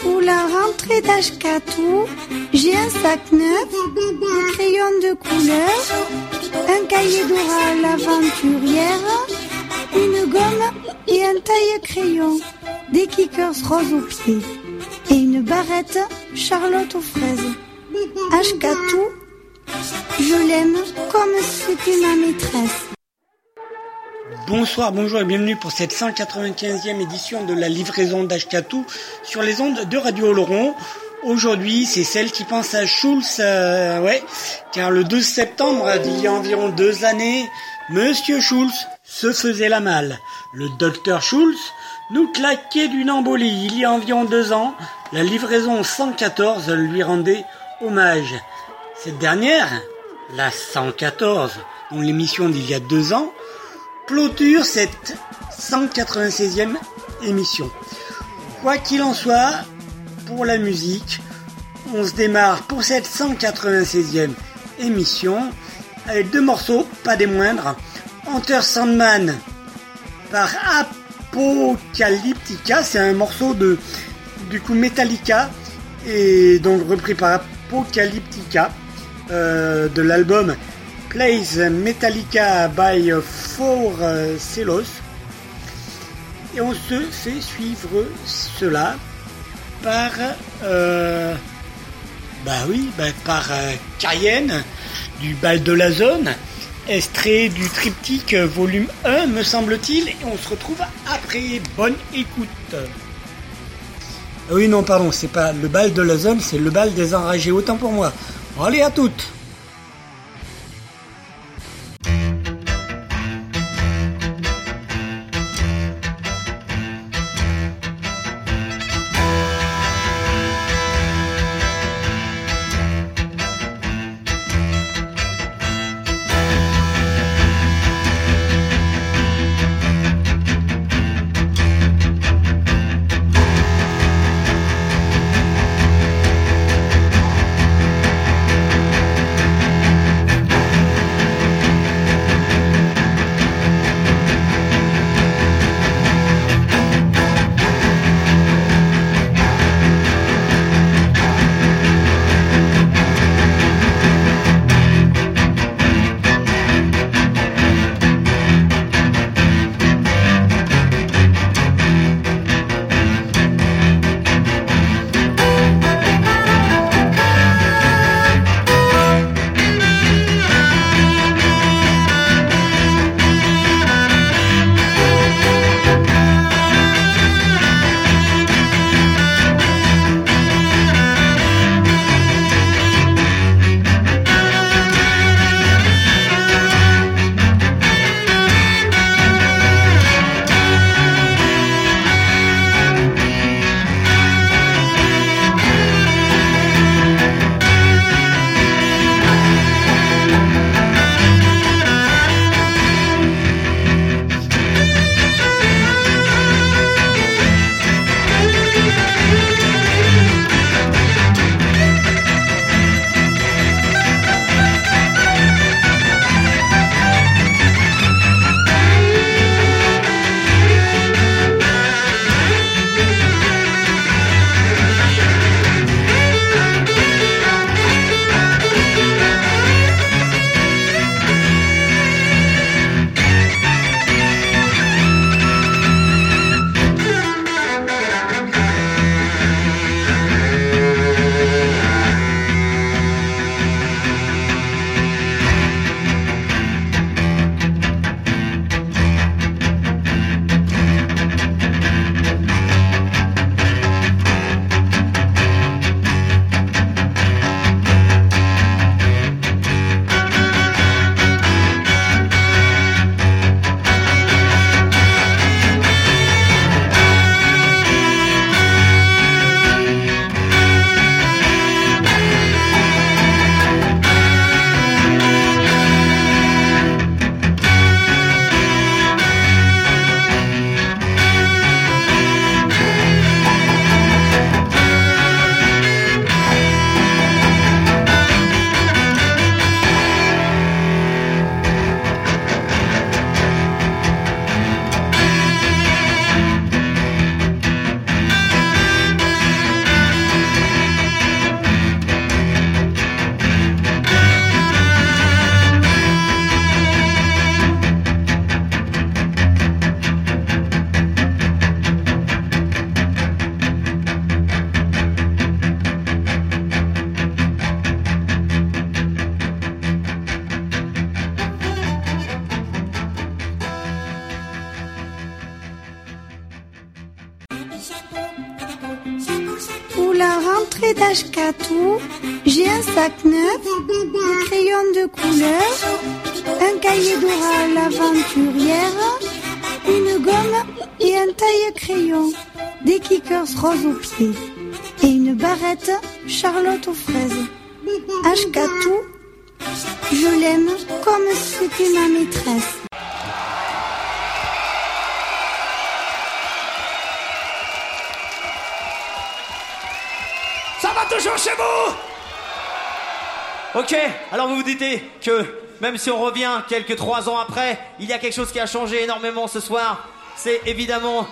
Pour la rentrée d'Ashkatou, j'ai un sac neuf, des crayons de couleur, un cahier d'oral l'aventurière, une gomme et un taille-crayon, des kickers roses aux pieds et une barrette Charlotte aux fraises. Ashkatou, je l'aime comme c'était ma maîtresse. Bonsoir, bonjour et bienvenue pour cette 195e édition de la livraison d'Ashkatou sur les ondes de Radio Oloron. Aujourd'hui, c'est celle qui pense à Schulz, euh, ouais, car le 12 septembre d'il y a environ deux années, Monsieur Schulz se faisait la malle. Le docteur Schulz nous claquait d'une embolie. Il y a environ deux ans, la livraison 114 lui rendait hommage. Cette dernière, la 114, dont l'émission d'il y a deux ans, clôture cette 196e émission. Quoi qu'il en soit, pour la musique, on se démarre pour cette 196e émission avec deux morceaux, pas des moindres. Hunter Sandman par Apocalyptica, c'est un morceau de du coup Metallica et donc repris par Apocalyptica euh, de l'album Plays Metallica by Four Celos. Et on se fait suivre cela par euh, bah oui, bah par euh, Cayenne du bal de la zone, extrait du triptyque volume 1 me semble-t-il, et on se retrouve après. Bonne écoute. Ah oui non pardon, c'est pas le bal de la zone, c'est le bal des enragés, autant pour moi. Allez à toutes et une barrette Charlotte aux fraises. Ashkatou, je l'aime comme c'était ma maîtresse. Ça va toujours chez vous? Ok, alors vous vous dites que même si on revient quelques trois ans après, il y a quelque chose qui a changé énormément ce soir. C'est évidemment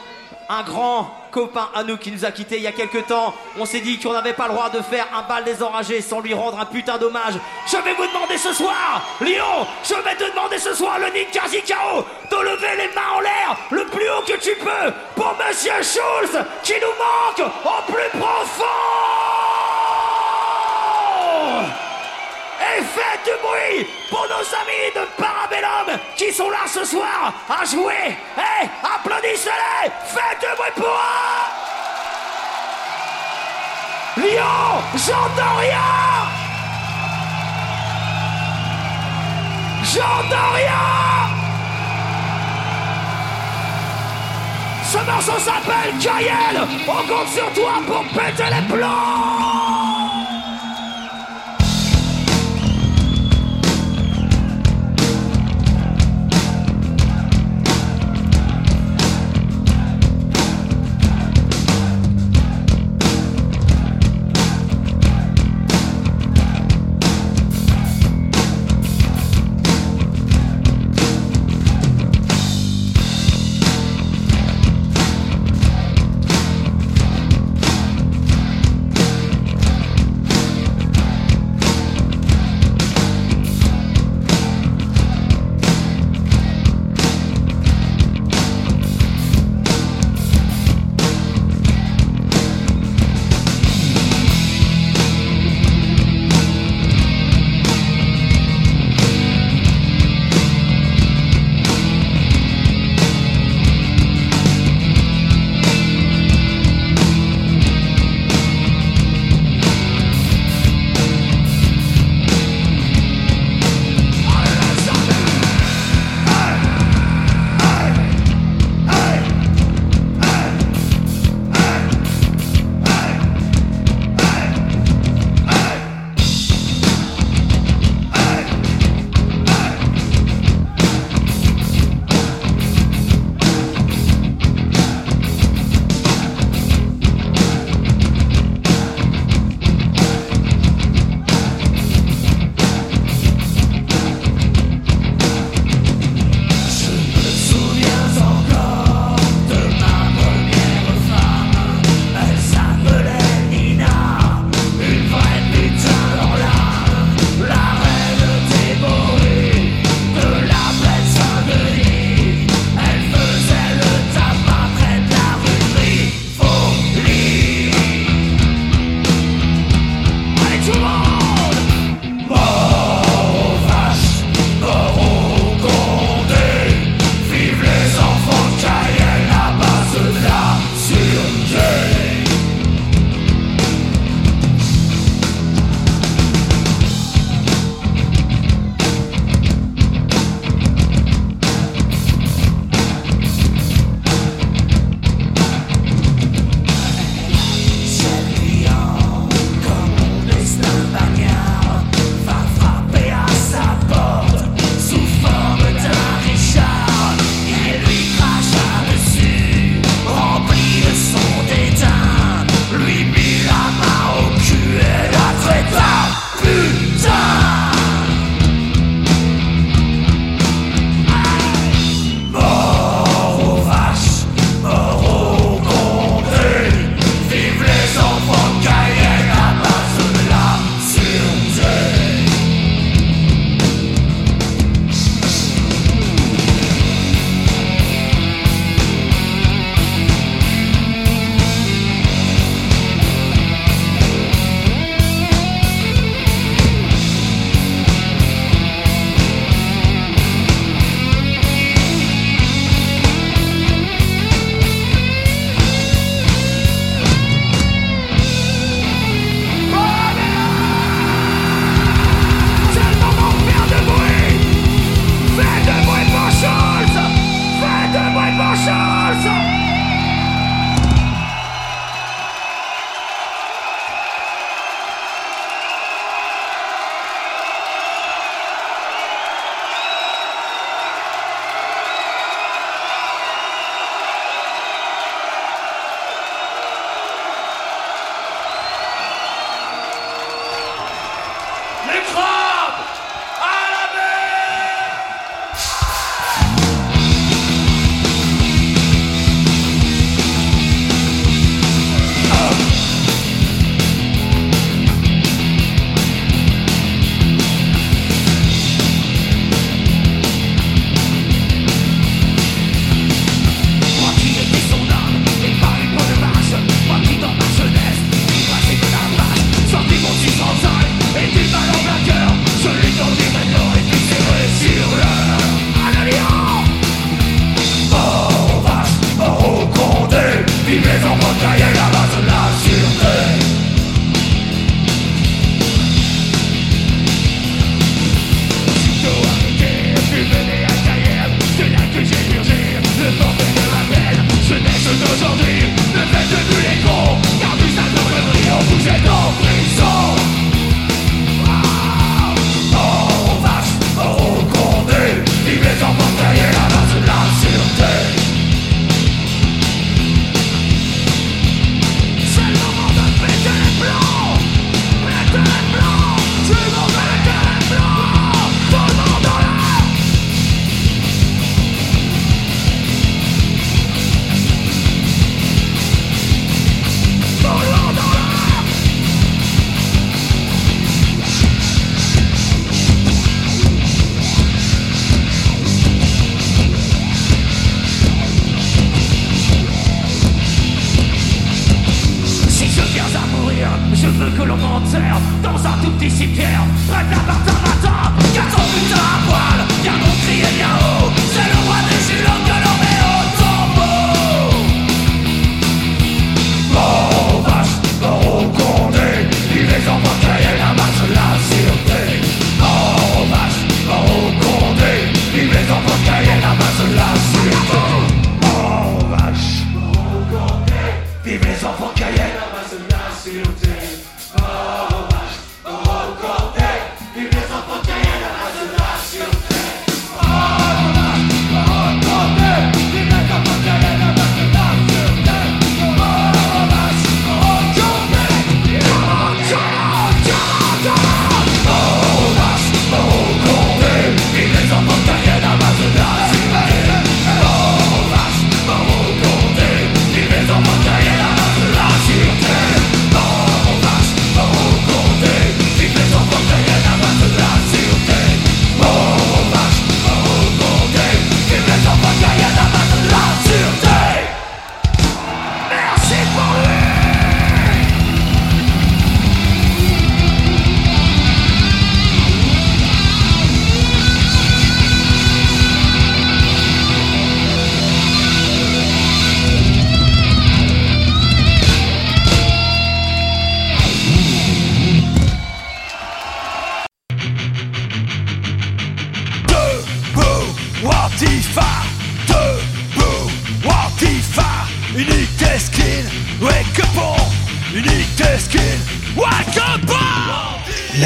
un grand copain à nous qui nous a quittés il y a quelques temps. On s'est dit qu'on n'avait pas le droit de faire un bal des enragés sans lui rendre un putain d'hommage. Je vais vous demander ce soir, Lyon, je vais te demander ce soir, le Ninja Zikao, de lever les mains en l'air le plus haut que tu peux pour Monsieur Schulz qui nous manque au plus profond. Et faites du bruit pour nos amis de Parabellum qui sont là ce soir à jouer. Et applaudissez-les Faites du bruit pour eux. Lyon, j'entends rien J'entends rien Ce morceau s'appelle Cayenne On compte sur toi pour péter les plombs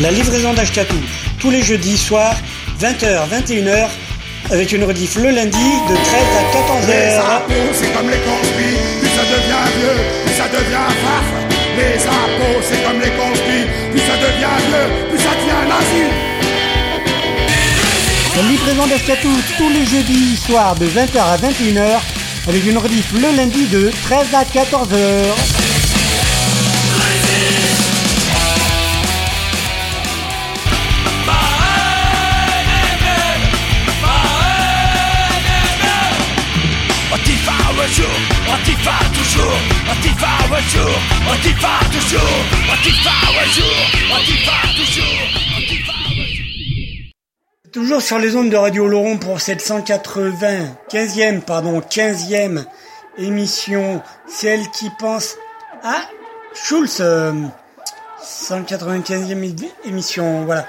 La livraison d'Ashkatou, tous les jeudis soirs, 20h, 21h, avec une rediff le lundi de 13 à 14h. Les impôts, c'est comme les conspires, plus ça devient vieux, plus ça devient faf. Les impôts, c'est comme les conspires, plus ça devient vieux, plus ça devient nazi. La livraison d'Ashkatou, tous les jeudis soirs, de 20h à 21h, avec une rediff le lundi de 13 à 14h. Toujours sur les ondes de Radio Laurent pour cette 180, 15e, pardon, 15e émission, celle qui pense à Schulz, euh, 195e émission, voilà.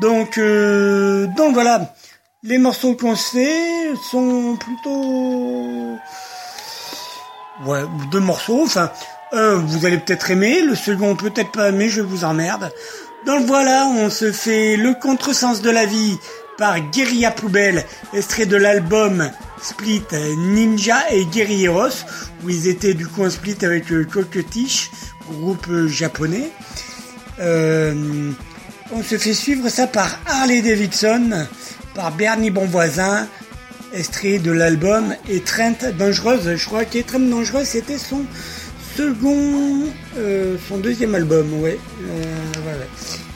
Donc, euh, donc voilà, les morceaux qu'on sait sont plutôt, ouais, deux morceaux. Enfin, un vous allez peut-être aimer, le second peut-être pas aimer, je vous emmerde. Donc voilà, on se fait le contresens de la vie par Guerilla Poubelle, extrait de l'album Split Ninja et Guerrilleros, où ils étaient du coup en split avec euh, Coquetiche, groupe euh, japonais. Euh, on se fait suivre ça par Harley Davidson, par Bernie Bonvoisin, extrait de l'album et Trent Dangereuse. Je crois que Trent Dangereuse c'était son second, euh, son deuxième album, ouais, euh.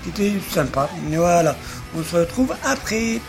C'était sympa. Voilà, on se retrouve après.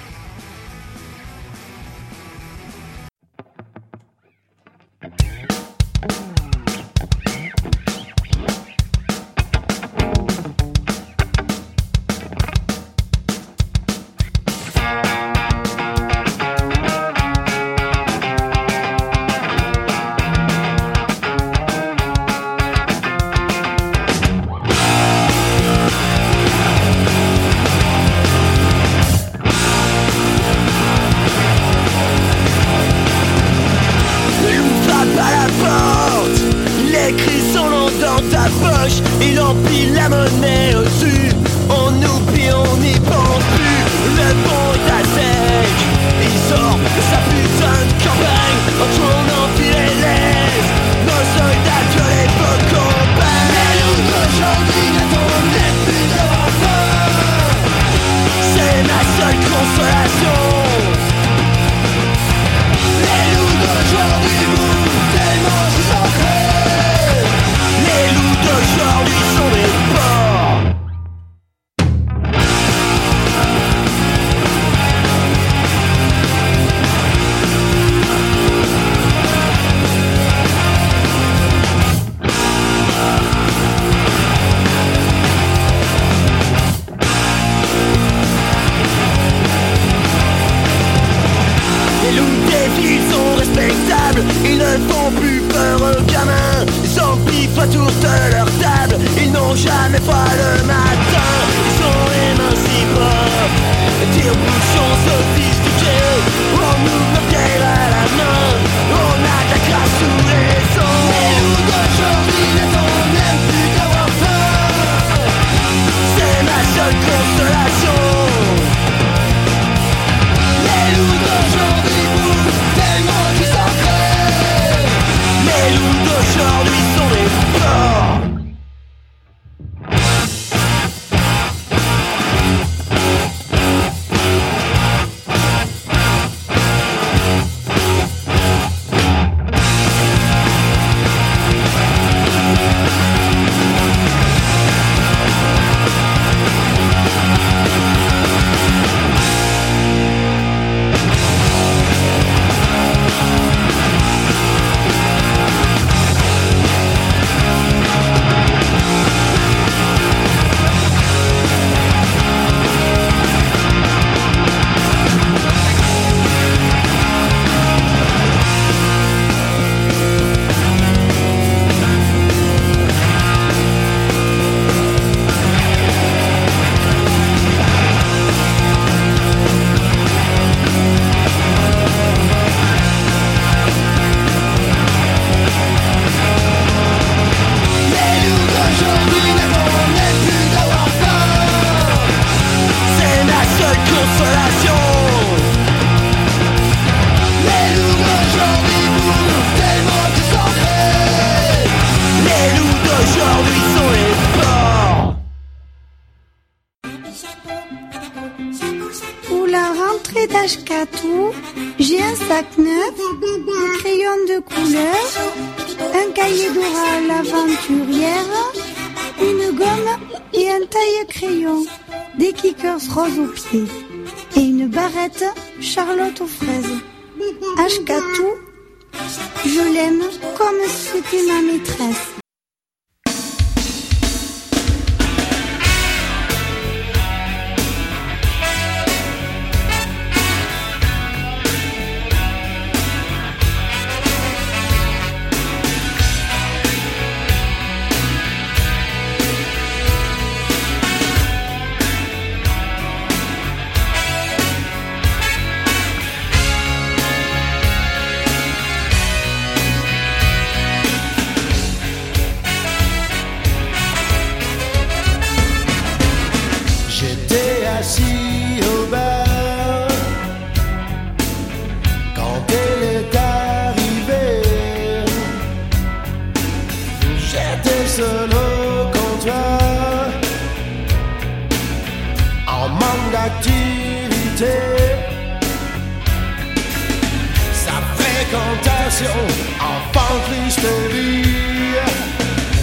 Poche, il empile la monnaie au-dessus. On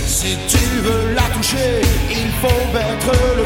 Si tu veux la toucher, il faut mettre le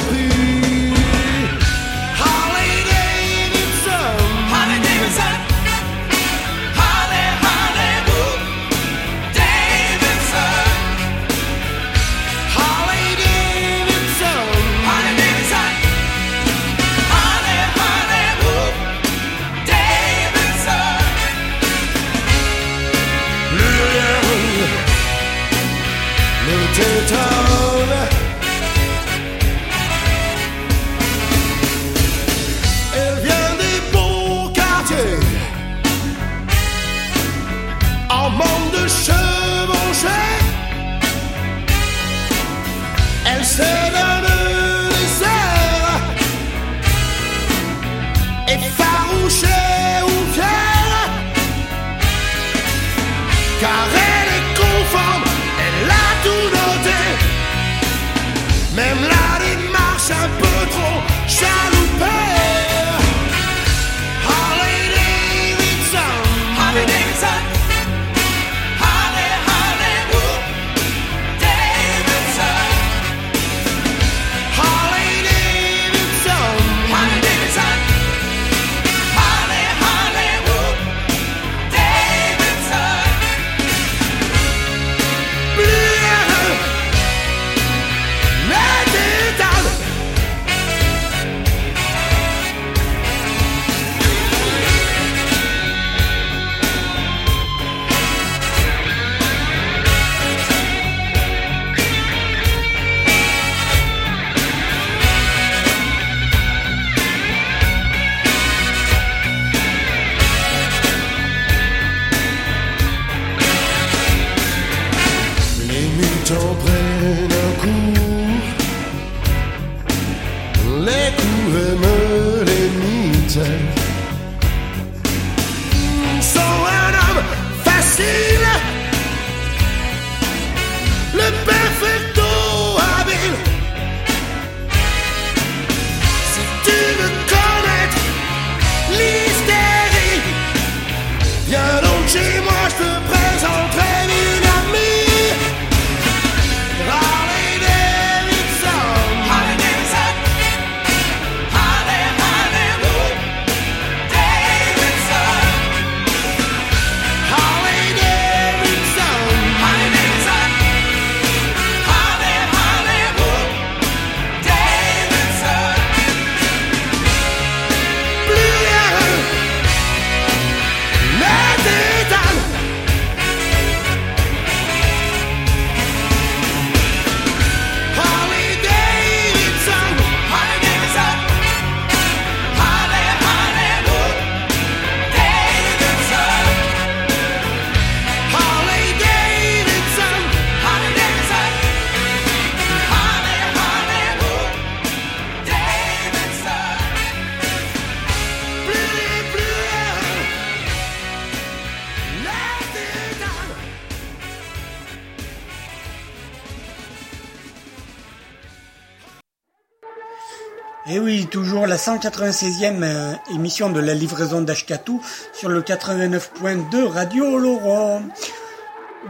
196e euh, émission de la livraison d'Ashkatou sur le 89.2 Radio Laurent.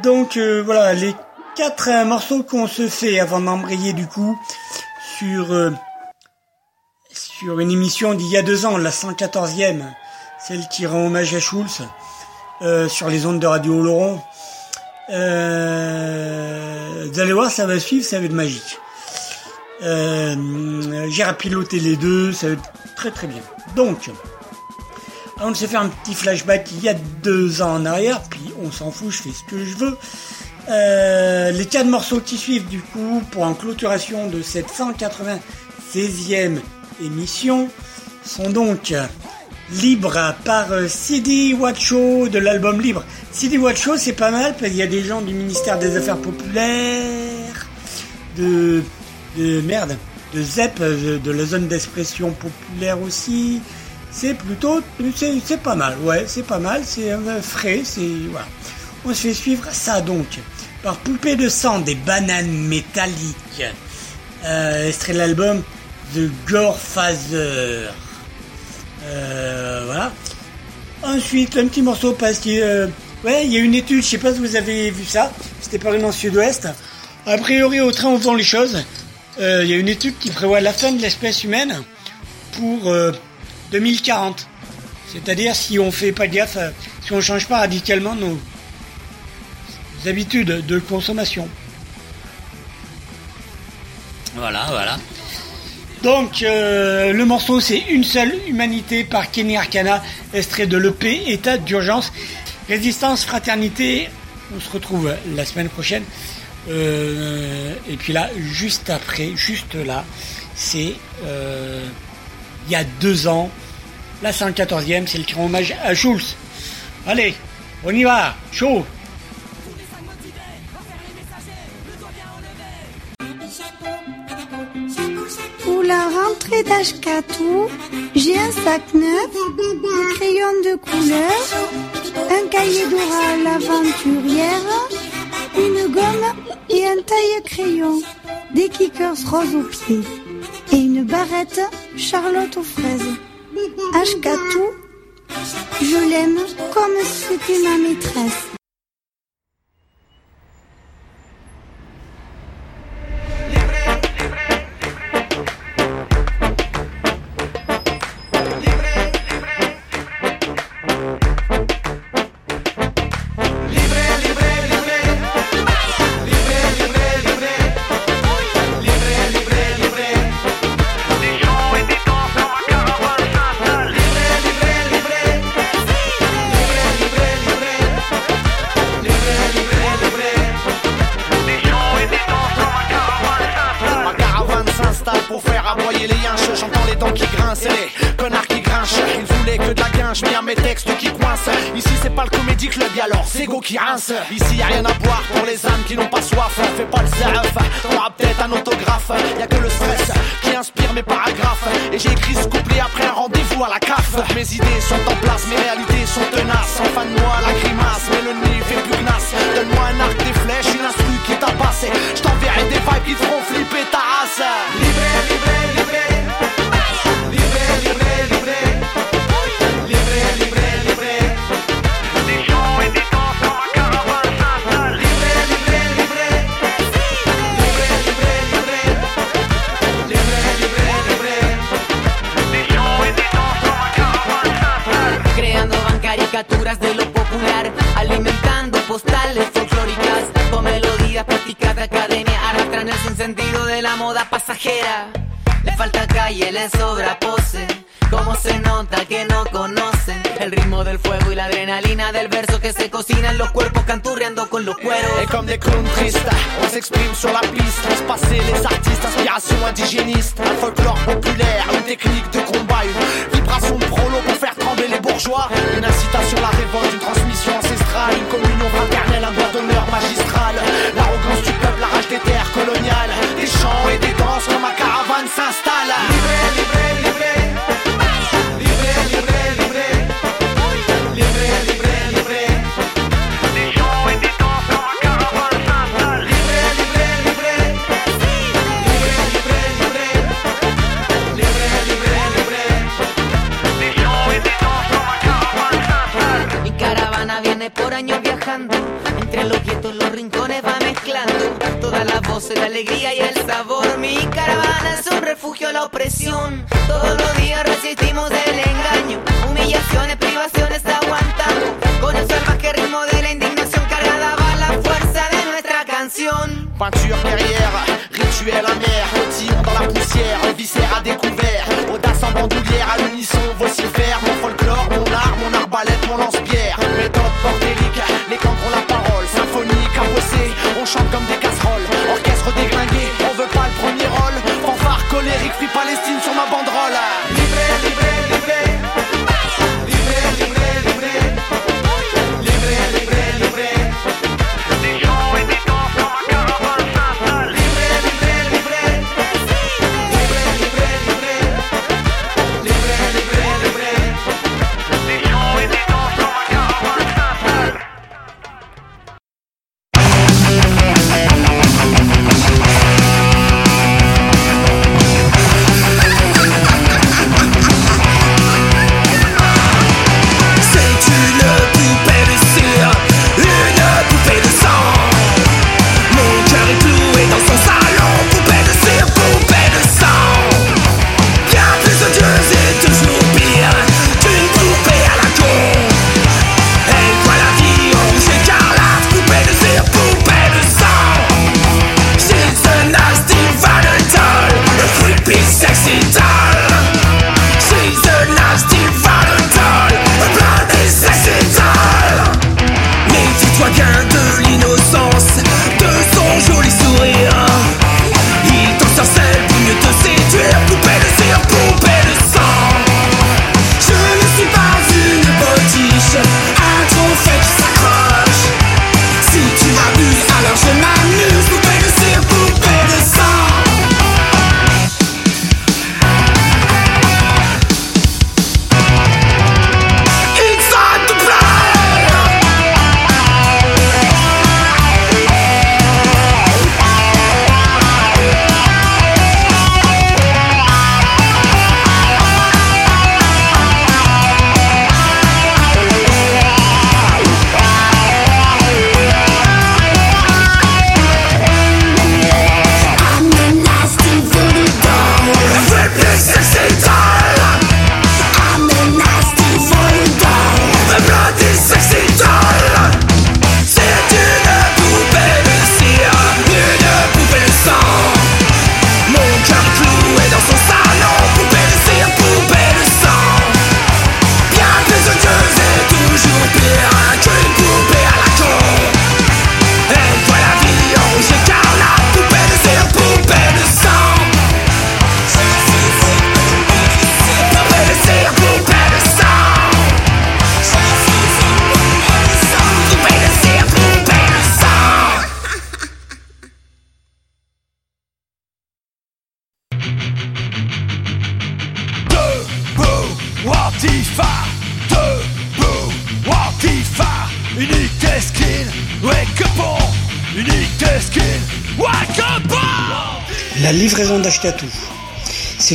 Donc euh, voilà, les quatre euh, morceaux qu'on se fait avant d'embrayer du coup sur sur une émission d'il y a deux ans, la 114e, celle qui rend hommage à Schulz, sur les ondes de Radio Laurent. Vous allez voir, ça va suivre, ça va être magique. Euh, j'ai rapiloté les deux, ça va être très très bien. Donc, on se fait un petit flashback il y a deux ans en arrière, puis on s'en fout, je fais ce que je veux. Euh, les quatre morceaux qui suivent du coup pour en clôturation de cette 196e émission sont donc libres par euh, CD Watcho de l'album Libre. CD Watcho c'est pas mal parce qu'il y a des gens du ministère des Affaires Populaires, de, de merde, de ZEP, euh, de la zone d'expression populaire aussi. C'est plutôt, c'est, pas mal, ouais, c'est pas mal, c'est euh, frais, c'est voilà. On se fait suivre ça donc par Poupée de sang des bananes métalliques, euh, extrait de l'album The Gore. Euh, voilà. Ensuite, un petit morceau parce que, euh, ouais, il y a une étude, je sais pas si vous avez vu ça, c'était paru dans le sud-ouest. A priori, au train en faisant les choses, euh, il y a une étude qui prévoit la fin de l'espèce humaine pour euh, 2040. C'est-à-dire si on fait pas gaffe, euh, si on change pas radicalement nos habitudes de consommation. Voilà, voilà. Donc, euh, le morceau, c'est Une seule humanité par Kenny Arcana, extrait de l'EP État d'urgence. Résistance, fraternité. On se retrouve la semaine prochaine. Euh, et puis là, juste après, juste là, c'est euh, il y a deux ans. Là, c'est en 14e, c'est le cri hommage à Schulz. Allez, on y va, chaud Pour la rentrée d'Ashkatou, j'ai un sac neuf, des crayons de couleur, un cahier d'oral aventurière, une gomme et un taille-crayon, des kickers roses aux pieds et une barrette Charlotte aux fraises. Ashkatou, je l'aime comme si c'était ma maîtresse. Et les connards qui grinchent. Ils voulaient que de la guinche, mais mes textes qui coincent. Ici c'est pas le comédie club, y'a alors Zego qui rince Ici y'a rien à boire pour les âmes qui n'ont pas soif. Fais pas le serf, t'auras peut-être un autographe. Y'a que le stress qui inspire mes paragraphes. Et j'ai écrit ce couplet après un rendez-vous à la CAF. Mes idées sont en place, mes réalités sont tenaces. En fin de mois la grimace, mais le nez fait plus Donne-moi un arc, des flèches, une instru qui t'a passé Je t'enverrai des vibes qui te feront flipper ta race. Livré, livré, caricaturas de lo popular, alimentando postales folclóricas con melodías prácticas de academia, arrastran el sinsentido de la moda pasajera. Le falta calle, le sobra pose. Como se nota que no conocen el ritmo del fuego y la adrenalina del verso que se cocina en los cuerpos canturreando con los cueros. Et comme des clowns tristes, on s'exprime sur la piste. Laisse passer les artistes, inspiration indigéniste. Un folklore populaire, une technique de combat, une vibration de Une incitation la révolte, une transmission ancestrale, une communion fraternelle, un doigt d'honneur magistral. L'arrogance du peuple, la rage des terres coloniales. Des chants et des danses quand ma caravane s'installe. Livré, livré, los rincones va mezclando todas las voces, la alegría y el sabor. Mi caravana es un refugio a la opresión. Todos los días resistimos el engaño, humillaciones, privaciones aguantamos. Con el salvaje ritmo de la indignación cargada va la fuerza de nuestra canción. Peinture guerrière, rituel amer, cotillon dans la poussière, viscère à découvert, audace en bandoulière, à l'unisson, vocifère, chambre comme back.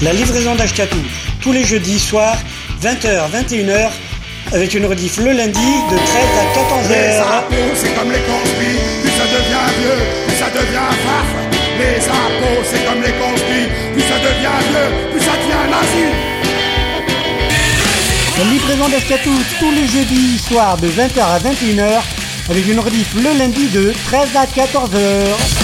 La livraison d'Ashkatou, tous les jeudis soirs, 20h, 21h, avec une rediff le lundi de 13 à 14h. impôts, c'est comme les conspires, plus ça devient vieux, plus ça devient farf. Les impôts, c'est comme les conspires, plus ça devient vieux, plus ça devient nazi. La livraison d'Ashkatou, tous les jeudis soirs, de 20h à 21h, avec une rediff le lundi de 13 à 14h.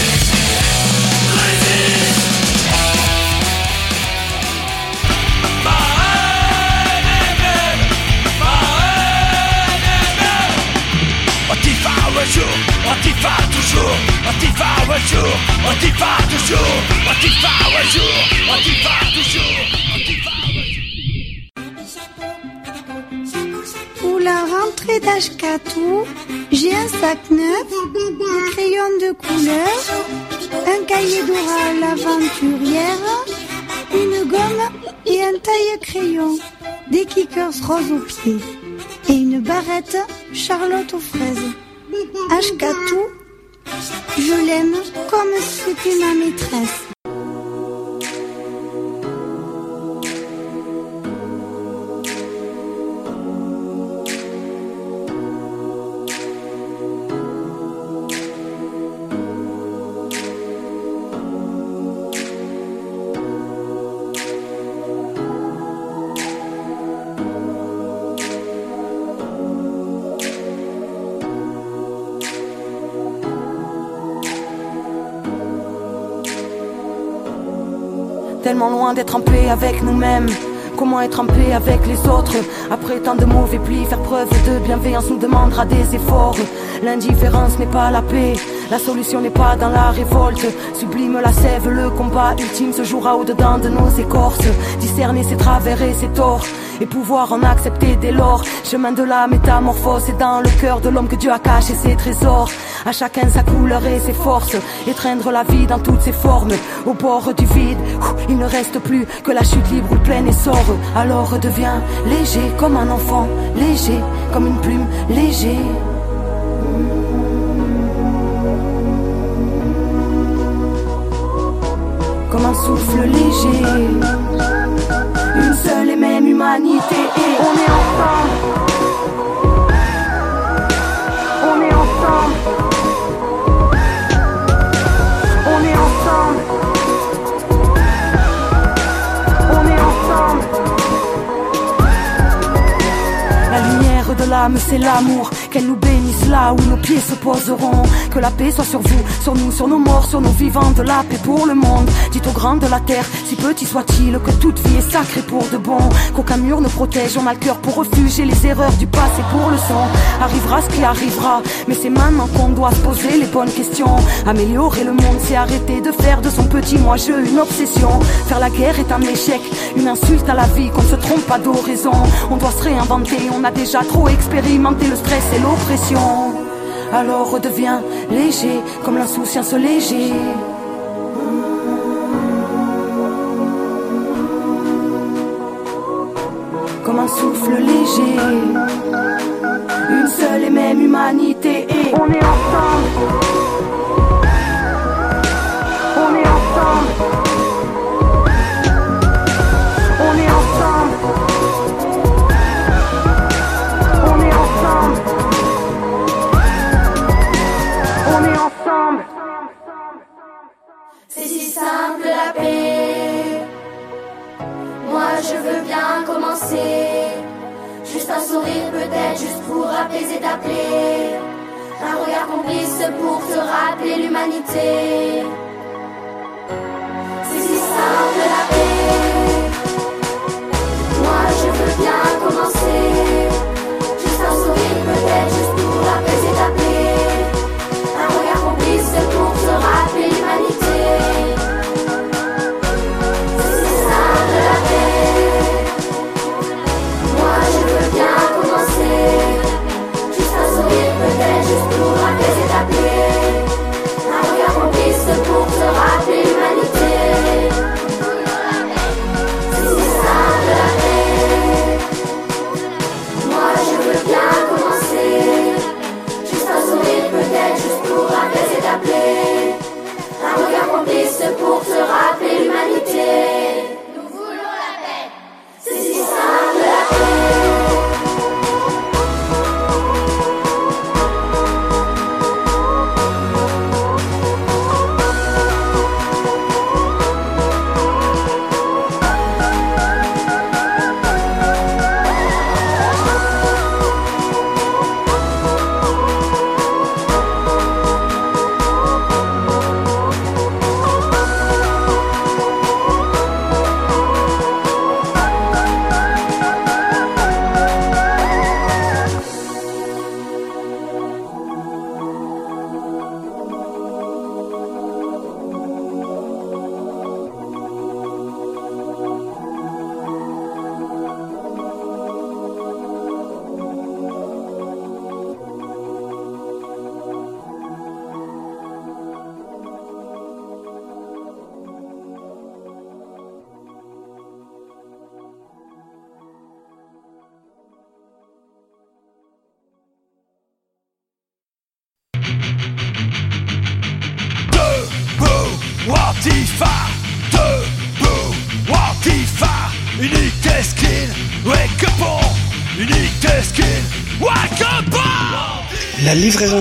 Pour la rentrée d'Ashkatou, j'ai un sac neuf, des crayons de couleur, un cahier d'oral aventurière, une gomme et un taille-crayon, des kickers roses aux pieds et une barrette Charlotte aux fraises. Ashkatou, je l'aime comme si c'était ma maîtresse. Tellement loin d'être en paix avec nous-mêmes. Comment être en paix avec les autres Après tant de mauvais plis, faire preuve de bienveillance nous demandera des efforts. L'indifférence n'est pas la paix, la solution n'est pas dans la révolte. Sublime la sève, le combat ultime se jouera au-dedans de nos écorces. Discerner ses travers et ses torts, et pouvoir en accepter dès lors. Chemin de la métamorphose, c'est dans le cœur de l'homme que Dieu a caché ses trésors. À chacun sa couleur et ses forces, étreindre la vie dans toutes ses formes. Au bord du vide, il ne reste plus que la chute libre ou le plein essor. Alors redeviens léger comme un enfant, léger comme une plume, léger. Comme un souffle léger, même humanité et on est ensemble. On est ensemble. On est ensemble. On est ensemble. La lumière de l'âme, c'est l'amour. Qu'elle nous bénisse là où nos pieds se poseront. Que la paix soit sur vous, sur nous, sur nos morts, sur nos vivants. De la paix pour le monde. Dites aux grands de la terre, si petit soit-il, que toute vie est sacrée pour de bon. Qu'aucun mur ne protège. On a le cœur pour refuger les erreurs du passé pour le son. Arrivera ce qui arrivera. Mais c'est maintenant qu'on doit se poser les bonnes questions. Améliorer le monde, c'est arrêter de faire de son petit moi-je une obsession. Faire la guerre est un échec, une insulte à la vie, qu'on ne se trompe pas d'horizon. On doit se réinventer, on a déjà trop expérimenté le stress et l'oppression. Alors redeviens léger comme l'insouciance léger. Comme un souffle léger. Une seule et même humanité et on est ensemble. Juste un sourire peut-être, juste pour apaiser ta plaie. Un regard complice pour te rappeler l'humanité. C'est si simple la paix.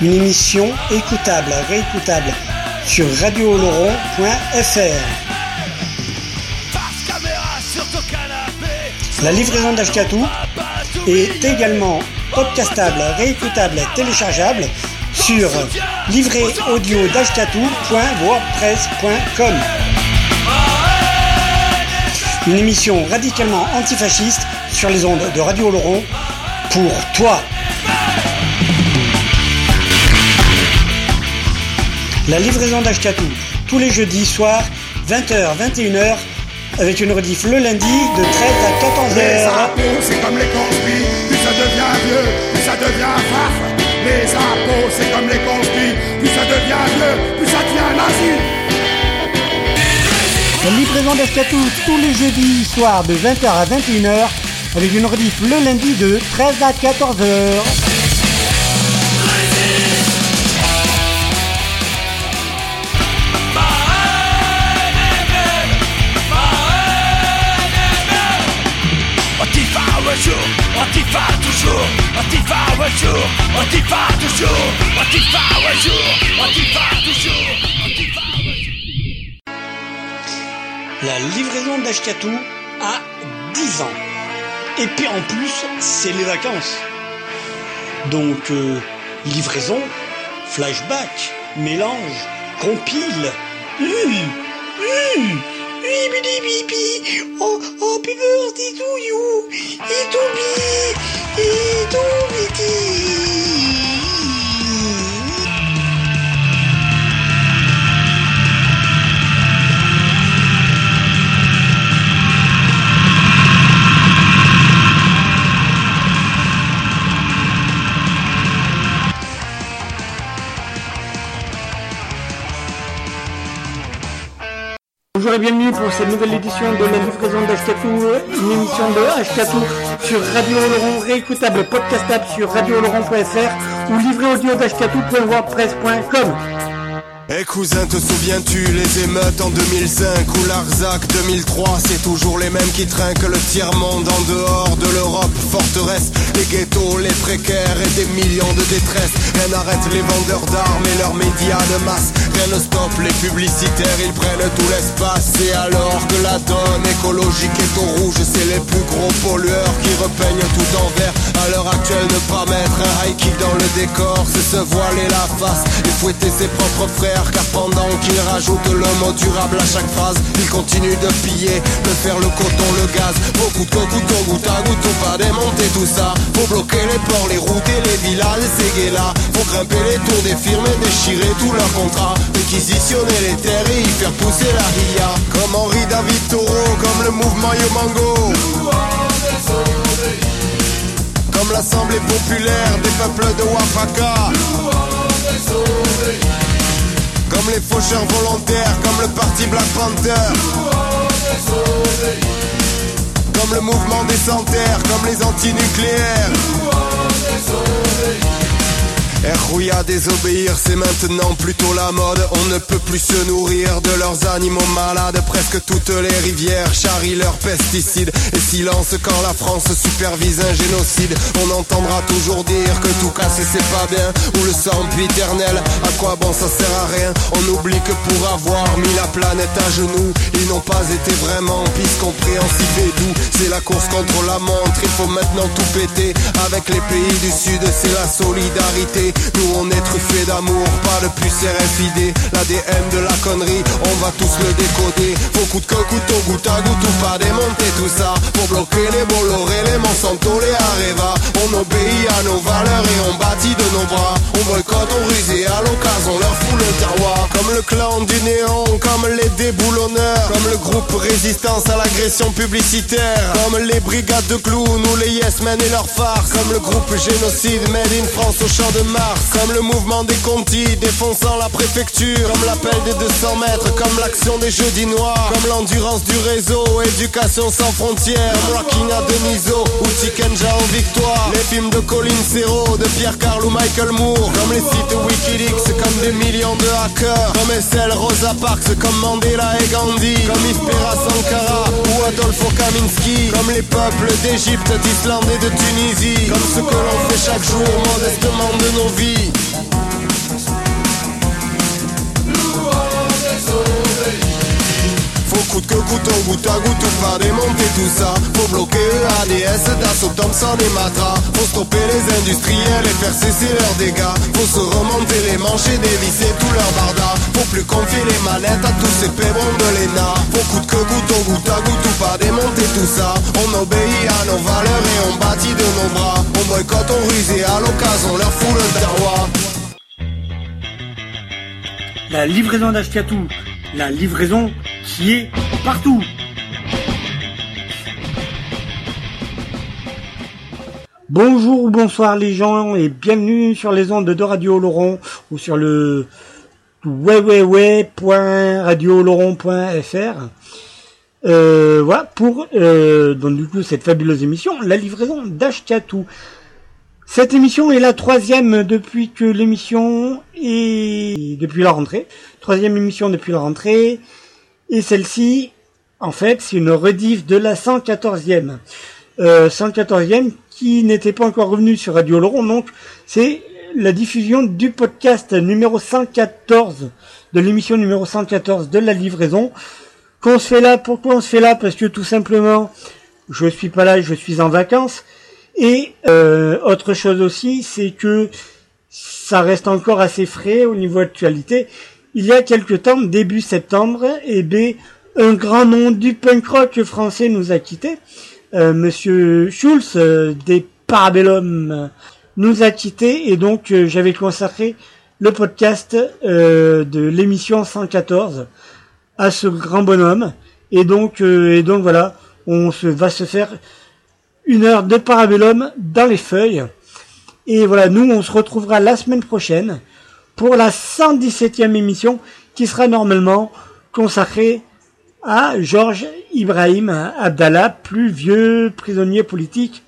Une émission écoutable, réécoutable sur radiooloron.fr. La livraison d'Ashkatou est également podcastable, réécoutable, téléchargeable sur livréaudio.wordpress.com. Une émission radicalement antifasciste sur les ondes de Radio Oloron pour toi. La livraison d'Ashkatou, tous les jeudis soirs, 20h, 21h, avec une rediff le lundi de 13 à Les 14h. impôts, c'est comme les conspires, plus ça devient vieux, plus ça devient faf. Les impôts, c'est comme les conspires, plus ça devient vieux, plus ça devient nazi. La livraison d'Ashkatou, tous les jeudis soirs de 20h à 21h, avec une rediff le lundi de 13 à 14h. La livraison d'Ashkatou a 10 ans. Et puis en plus, c'est les vacances. Donc, euh, livraison, flashback, mélange, compile. Hum, hum, oui, bidi, bibi. Oh, oh, birthday to you. To Bonjour et bienvenue pour cette nouvelle édition de la livraison d'Ashkatou, une émission de Ashkatou sur Radio Laurent, réécoutable, podcastable sur radiolaurent.fr ou livré audio d'ashkatou.wordpress.com. Eh cousin, te souviens-tu les émeutes en 2005 ou l'Arzac 2003 C'est toujours les mêmes qui trinquent le tiers-monde en dehors de l'Europe? Forteresse, les ghettos, les précaires et des millions de détresse Rien n'arrête les vendeurs d'armes et leurs médias de masse. Rien ne stoppe les publicitaires, ils prennent tout l'espace. Et alors que la donne écologique est au rouge C'est les plus gros pollueurs qui repeignent tout en vert. À l'heure actuelle, ne pas mettre un high kick dans le décor C'est se voiler la face et fouetter ses propres frères car pendant qu'il rajoute le mot durable à chaque phrase Il continue de piller, de faire le coton, le gaz. Beaucoup de couteaux, goutte à goutte, faut pas démonter tout ça. Faut bloquer les ports, les routes et les villages et ces gays-là. Faut grimper les tours des firmes et déchirer tous leurs contrats. Réquisitionner les terres et y faire pousser la ria. Comme Henri David Taureau, comme le mouvement Yomango Comme l'Assemblée populaire des peuples de Wafaka comme les faucheurs volontaires, comme le parti Black Panther. Comme le mouvement des centaires, comme les antinucléaires Rouya désobéir, c'est maintenant plutôt la mode. On ne peut plus se nourrir de leurs animaux malades. Presque toutes les rivières charrient leurs pesticides. Et silence quand la France supervise un génocide. On entendra toujours dire que tout casser c'est pas bien. Ou le sang éternel, à quoi bon ça sert à rien. On oublie que pour avoir mis la planète à genoux, ils n'ont pas été vraiment pis compréhensifs et doux. C'est la course contre la montre, il faut maintenant tout péter. Avec les pays du Sud, c'est la solidarité. Nous on est truffés d'amour, pas de puce RFID L'ADN de la connerie, on va tous le décoder. Faut coûte que couteau, goutte à goutte ou pas démonter tout ça. Pour bloquer les Bolloré, les Monsanto, les Areva. On obéit à nos valeurs et on bâtit de nos bras à leur Comme le clan du néon, comme les déboulonneurs. Comme le groupe résistance à l'agression publicitaire. Comme les brigades de clowns ou les yes men et leurs farces Comme le groupe génocide made in France au champ de Mars. Comme le mouvement des Conti défonçant la préfecture. Comme l'appel des 200 mètres Comme l'action des jeudis noirs. Comme l'endurance du réseau Éducation sans frontières. Comme Rocking à Deniso Ou Tikenja en victoire. Les films de Colin Serrault De Pierre Carl ou Michael Moore les sites Wikileaks Comme des millions de hackers. Comme SL Rosa Parks Comme Mandela et Gandhi. Comme Ispera Sankara Ou Adolfo Kaminski. Comme les peuples d'Égypte, d'Islande et de Tunisie. Comme ce que l'on fait chaque jour Modestement de nos vies coûte que coûte, on goutte à goutte, ou pas démonter tout ça Faut bloquer EADS, Dassault, Thompson et Matra Faut stopper les industriels et faire cesser leurs dégâts. Faut se remonter les manches et dévisser tout leur barda Faut plus confier les manettes à tous ces pébrons de l'ENA. Faut coûte que coûte, on goutte à goutte, ou pas démonter tout ça On obéit à nos valeurs et on bâtit de nos bras. On boycotte, on ruse et à l'occasion on leur fout le terroir. La livraison d'Ashkatou, la livraison qui est partout. Bonjour ou bonsoir les gens et bienvenue sur les ondes de Radio Laurent ou sur le www.radiolaurent.fr euh, voilà pour euh, donc du coup cette fabuleuse émission, la livraison d'Ashkatou. Cette émission est la troisième depuis que l'émission est depuis la rentrée. Troisième émission depuis la rentrée. Et celle-ci, en fait, c'est une rediff de la 114e. Euh, 114e qui n'était pas encore revenu sur Radio Laurent, donc c'est la diffusion du podcast numéro 114 de l'émission numéro 114 de la livraison. Qu'on se fait là, pourquoi on se fait là? Parce que tout simplement, je suis pas là, je suis en vacances. Et euh, autre chose aussi, c'est que ça reste encore assez frais au niveau actualité. Il y a quelque temps, début septembre, B, un grand nom du punk rock français nous a quittés. Euh, Monsieur Schulz euh, des Parabellum nous a quittés. Et donc euh, j'avais consacré le podcast euh, de l'émission 114 à ce grand bonhomme. Et donc et donc voilà on se va se faire une heure de Parabellum dans les feuilles. Et voilà nous on se retrouvera la semaine prochaine pour la 117e émission qui sera normalement consacrée à Georges Ibrahim Abdallah, plus vieux prisonnier politique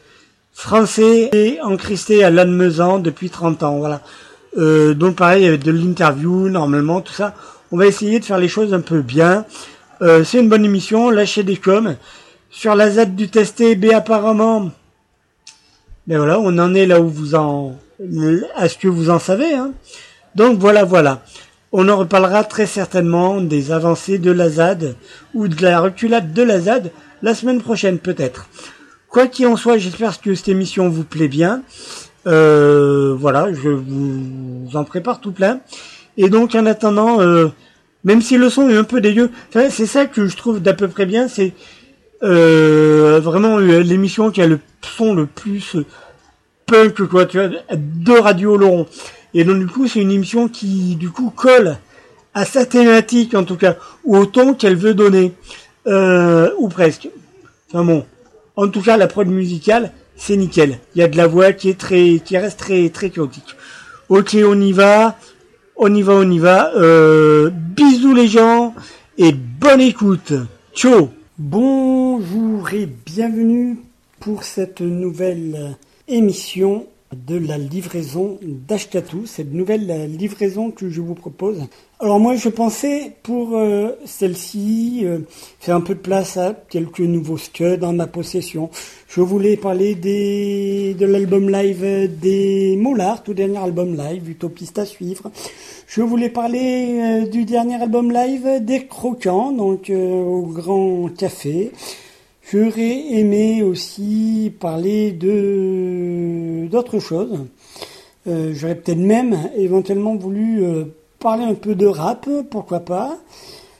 français et encristé à Lannemezan depuis 30 ans. Voilà. Euh, donc pareil, avec de l'interview, normalement, tout ça. On va essayer de faire les choses un peu bien. Euh, c'est une bonne émission, lâchez des coms. Sur la Z du testé, B apparemment, ben voilà, on en est là où vous en, à ce que vous en savez. Hein? Donc voilà, voilà. On en reparlera très certainement des avancées de la ZAD ou de la reculade de la ZAD la semaine prochaine peut-être. Quoi qu'il en soit, j'espère que cette émission vous plaît bien. Euh, voilà, je vous en prépare tout plein. Et donc en attendant, euh, même si le son est un peu dégueu, c'est ça que je trouve d'à peu près bien, c'est euh, vraiment l'émission qui a le son le plus punk quoi, tu vois, de Radio Laurent. Et donc du coup, c'est une émission qui du coup colle à sa thématique en tout cas, ou au ton qu'elle veut donner, euh, ou presque. Enfin bon, en tout cas, la prod musicale, c'est nickel. Il y a de la voix qui est très, qui reste très très chaotique. Ok, on y va, on y va, on y va. Euh, bisous les gens et bonne écoute. Ciao. Bonjour et bienvenue pour cette nouvelle émission de la livraison d'Ashkatou, cette nouvelle livraison que je vous propose. Alors moi je pensais pour euh, celle-ci euh, faire un peu de place à quelques nouveaux scuds dans ma possession. Je voulais parler des, de l'album live des Molars, tout dernier album live, Utopiste à suivre. Je voulais parler euh, du dernier album live des Croquants, donc au Grand Café. J'aurais aimé aussi parler de d'autres choses. Euh, J'aurais peut-être même éventuellement voulu euh, parler un peu de rap, pourquoi pas.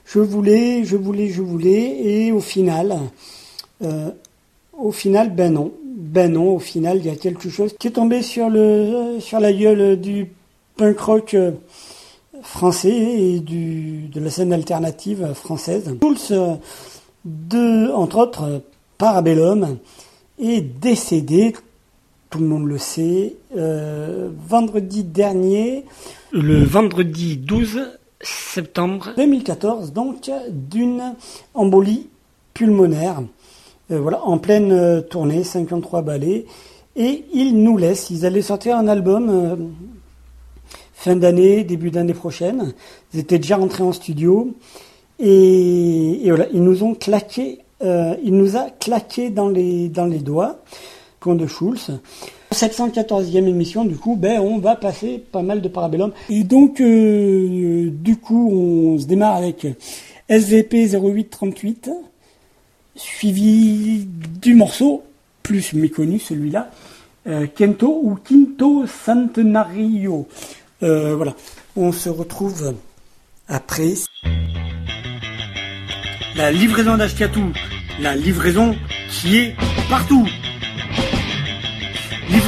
Je voulais, je voulais, je voulais, et au final, euh, au final, ben non, ben non. Au final, il y a quelque chose qui est tombé sur le sur la gueule du punk rock français et du de la scène alternative française. Tous de, entre autres, Parabellum, est décédé, tout le monde le sait, euh, vendredi dernier, le vendredi 12 septembre. 2014, donc d'une embolie pulmonaire, euh, voilà, en pleine euh, tournée, 53 ballets, et ils nous laissent, ils allaient sortir un album euh, fin d'année, début d'année prochaine, ils étaient déjà rentrés en studio, et, et, voilà, ils nous ont claqué, euh, il nous a claqué dans les, dans les doigts, De Schulz. 714e émission, du coup, ben, on va passer pas mal de parabellum. Et donc, euh, du coup, on se démarre avec SVP 0838, suivi du morceau, plus méconnu celui-là, euh, Kento ou Quinto Centenario. Euh, voilà, on se retrouve après. La livraison d'Ashkatou, la livraison qui est partout.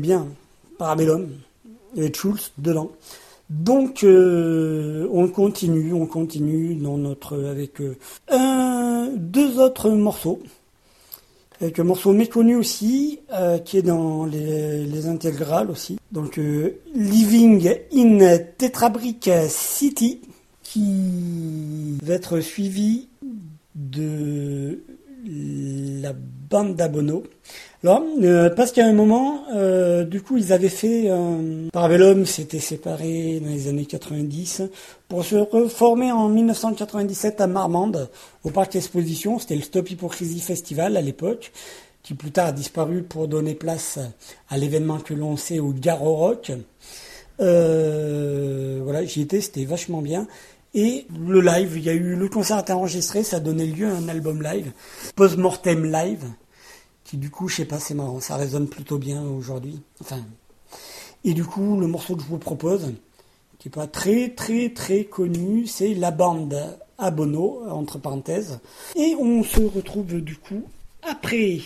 Bien. Parabellum. Il y avait Schulz dedans. Donc euh, on continue, on continue dans notre avec euh, deux autres morceaux. Avec un morceau méconnu aussi, euh, qui est dans les, les intégrales aussi. Donc Living in Tetrabrick City, qui va être suivi de la bande d'Abono. Alors, euh, parce qu'à un moment, euh, du coup, ils avaient fait... Euh, Parabellum s'était séparé dans les années 90 pour se reformer en 1997 à Marmande, au Parc Exposition. C'était le Stop Hypocrisie Festival à l'époque, qui plus tard a disparu pour donner place à l'événement que l'on sait au Garo Rock. Euh, voilà, j'y étais, c'était vachement bien. Et le live, il y a eu le concert enregistré, ça donné lieu à un album live, Post-Mortem Live, qui du coup, je sais pas, c'est marrant, ça résonne plutôt bien aujourd'hui. Enfin, et du coup, le morceau que je vous propose, qui est pas très très très connu, c'est la bande Abono, entre parenthèses. Et on se retrouve du coup après.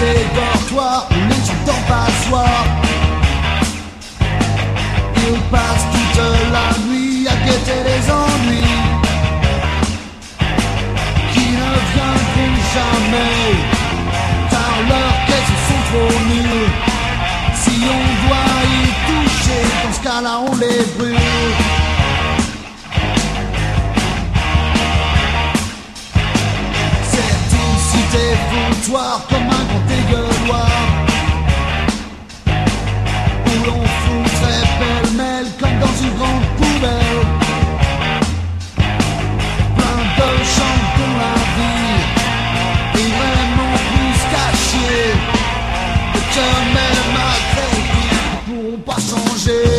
Où les gens dorment passoire. Ils passent toute la nuit à guetter les ennuis qui ne viendront jamais car leurs caisses sont trop nulles. Si on doit y toucher, dans ce cas-là on les brûle. Foutoir comme un grand dégueuloir Où l'on foutrait pêle-mêle comme dans une grande poubelle. Plein de gens dont la vie est vraiment plus cachée. Que même ils ne pourront pas changer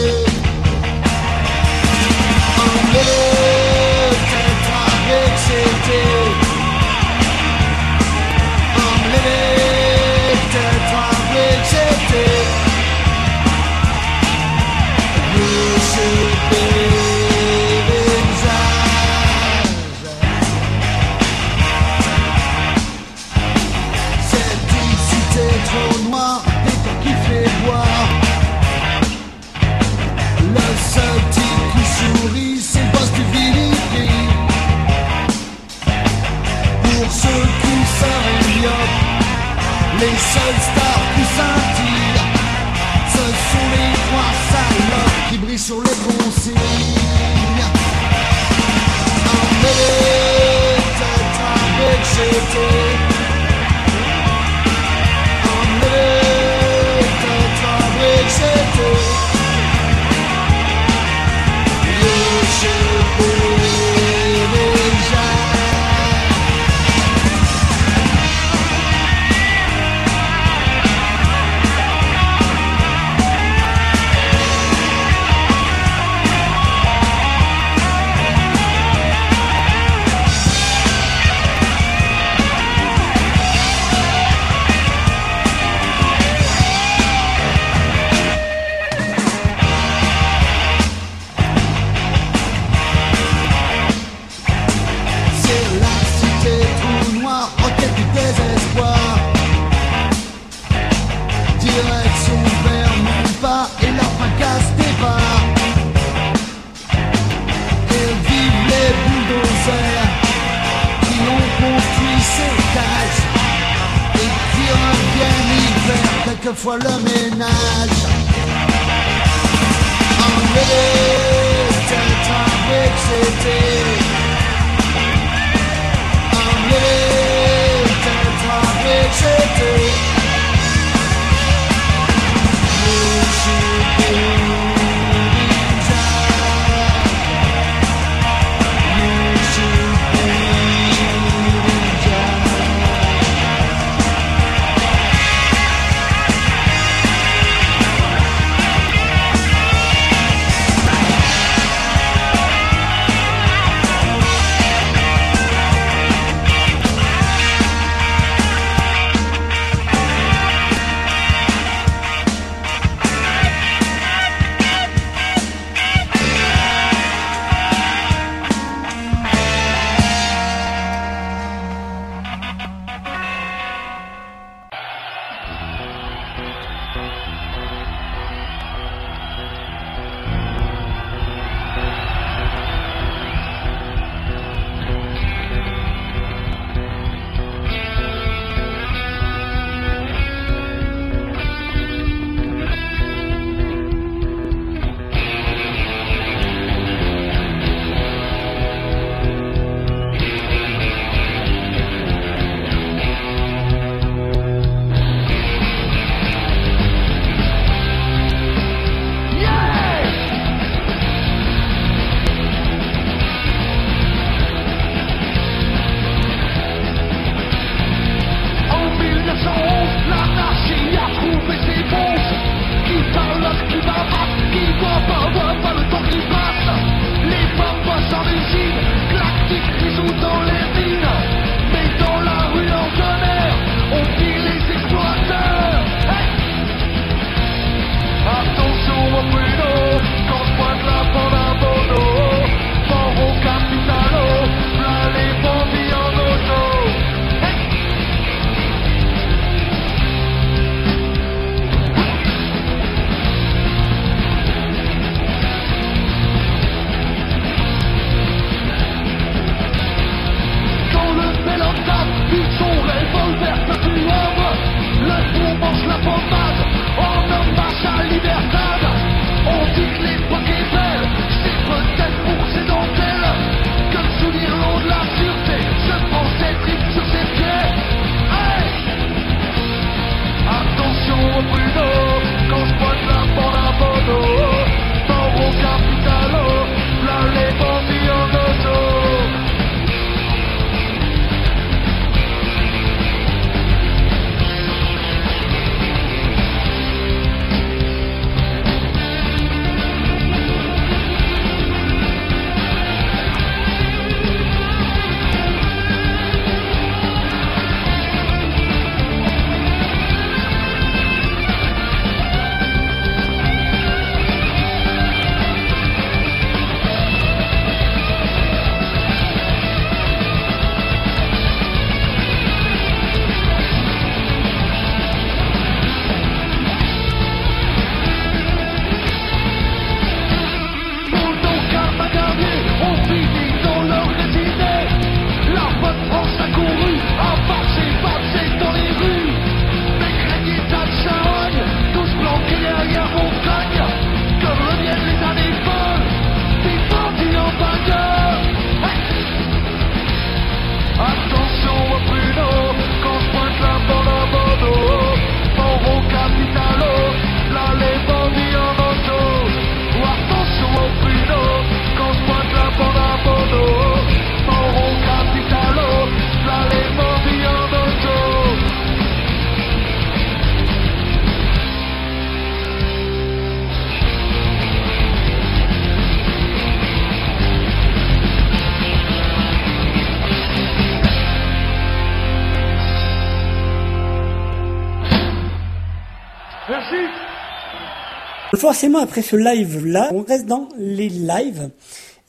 Forcément, après ce live-là, on reste dans les lives.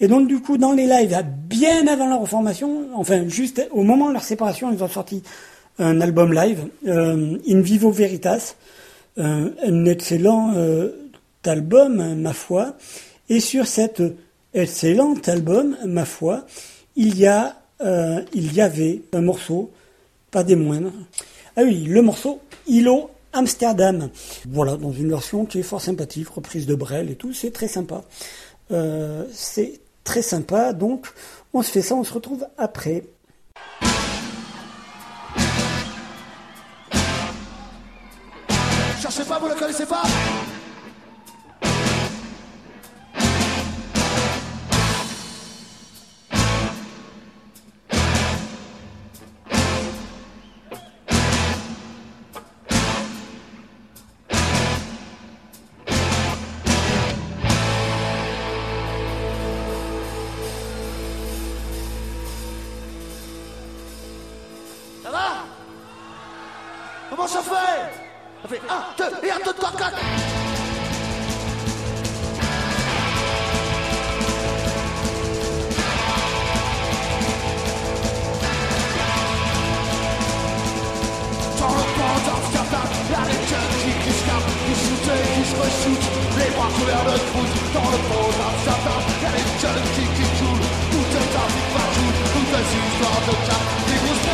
Et donc, du coup, dans les lives, bien avant leur reformation, enfin, juste au moment de leur séparation, ils ont sorti un album live, euh, In Vivo Veritas, euh, un excellent euh, album, ma foi. Et sur cet excellent album, ma foi, il y a, il y avait un morceau, pas des moindres. Ah oui, le morceau Ilo Amsterdam. Voilà, dans une version qui est fort sympathique, reprise de Brel et tout, c'est très sympa. Euh, c'est très sympa, donc on se fait ça, on se retrouve après. Cherchez pas, vous connaissez pas? Comment ça fait? Ça fait 1, 2, et 1, 2, 3, 4 Dans le pont d'Amsterdam, y'a les bras couverts de croûte. Dans le pont d'Amsterdam, y'a les jeunes qui, qui coulent, tout est un vite partout, toutes les histoires de cap,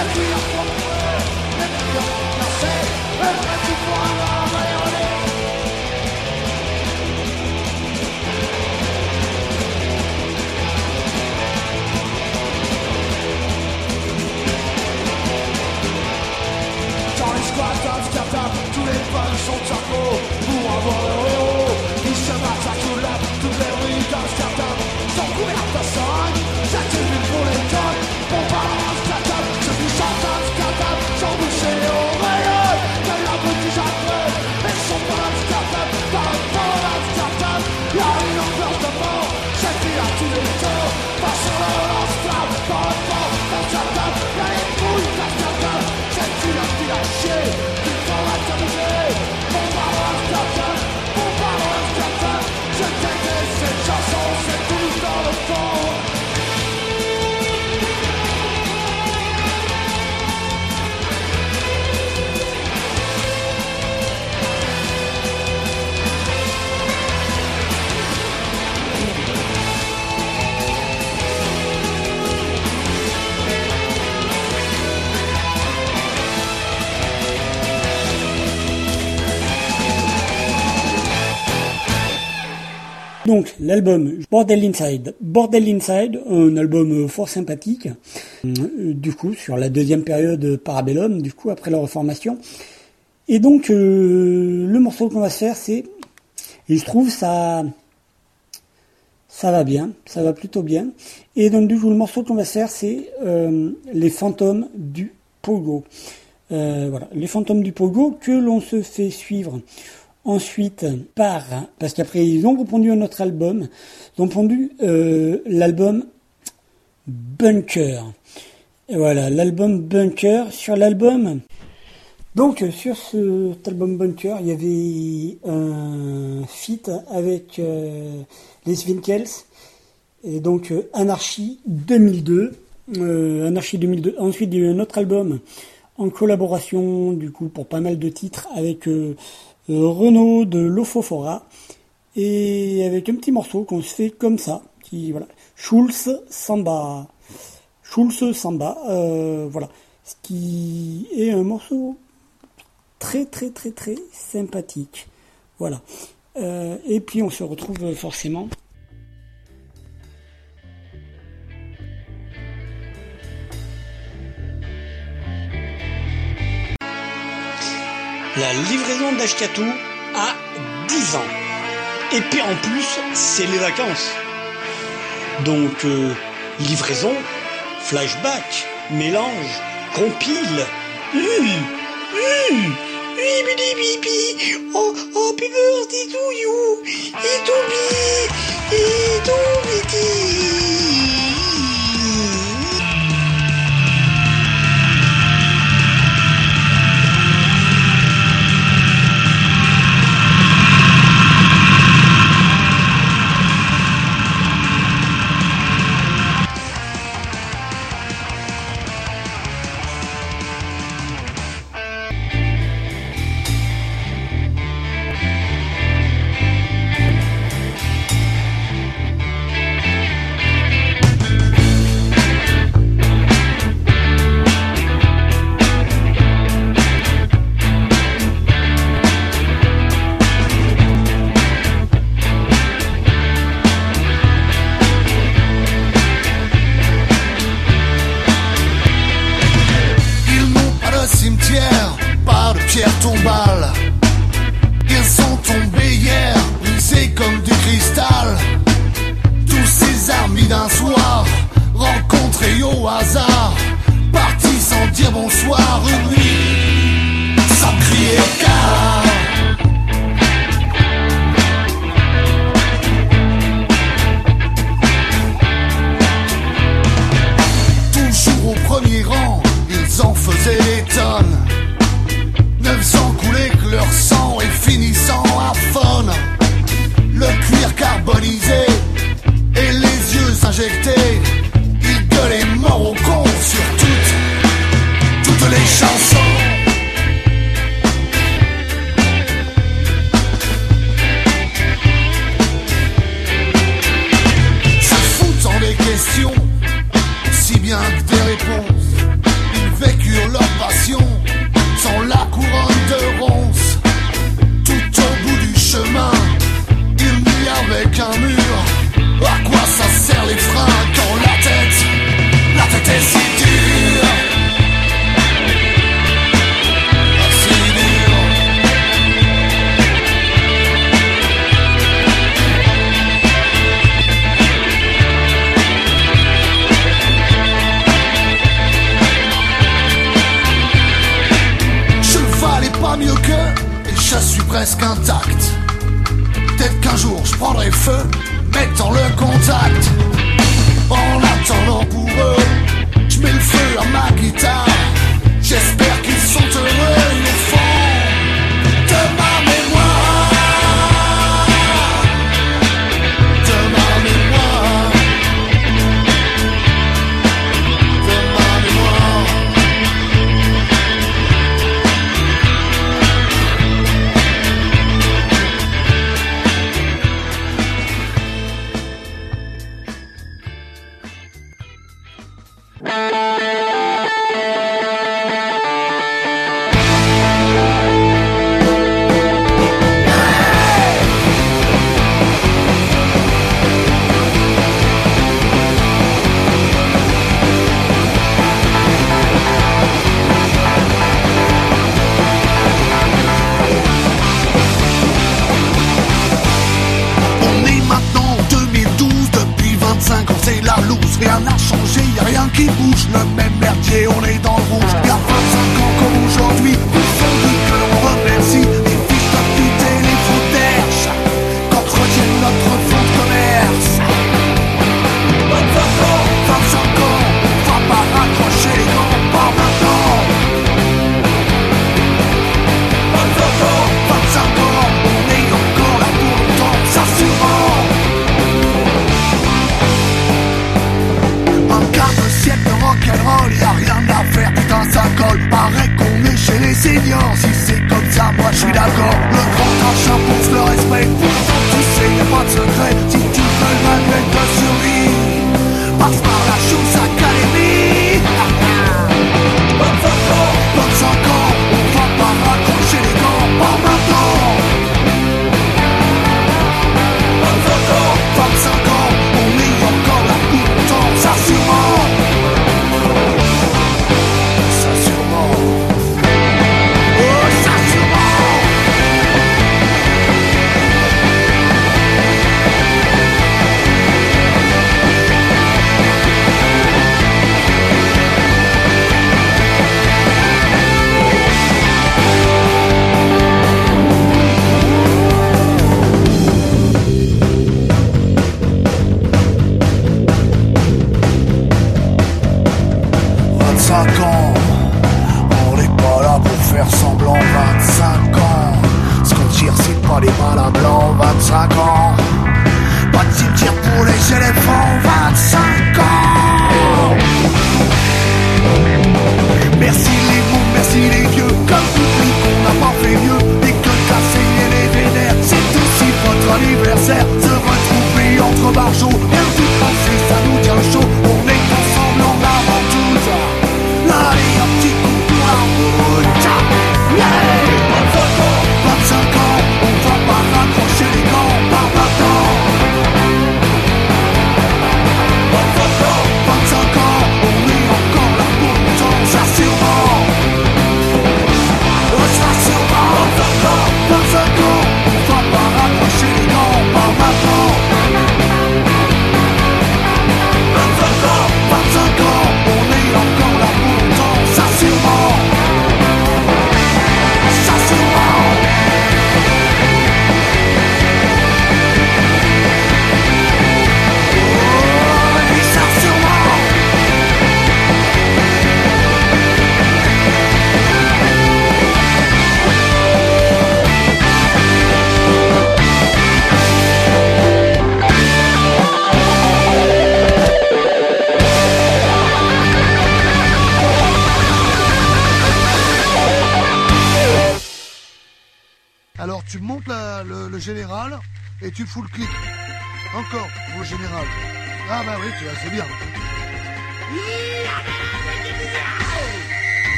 Dans les squats d'Amsterdam, tous les fans sont turbo pour avoir le Donc l'album Bordel Inside. Bordel Inside, un album fort sympathique, euh, du coup sur la deuxième période Parabellum, du coup après la reformation. Et donc euh, le morceau qu'on va se faire, c'est, et je trouve ça, ça va bien, ça va plutôt bien. Et donc du coup le morceau qu'on va se faire, c'est euh, les fantômes du Pogo. Voilà, les fantômes du Pogo que l'on se fait suivre ensuite par, parce qu'après ils ont répondu à notre album, ils ont répondu euh, l'album Bunker. Et voilà, l'album Bunker. Sur l'album, donc sur cet album Bunker, il y avait un feat avec euh, Les Winkels, et donc euh, Anarchy 2002. Euh, Anarchy 2002. Ensuite, il y a eu un autre album en collaboration, du coup, pour pas mal de titres, avec Renault de Lofofora, et avec un petit morceau qu'on se fait comme ça, qui, voilà, Schulz Samba. Schulz Samba, euh, voilà. Ce qui est un morceau très très très très sympathique. Voilà. Euh, et puis on se retrouve forcément la livraison d'Ashkatou à 10 ans. Et puis en plus, c'est les vacances. Donc, euh, livraison, flashback, mélange, compile. Hum, hum,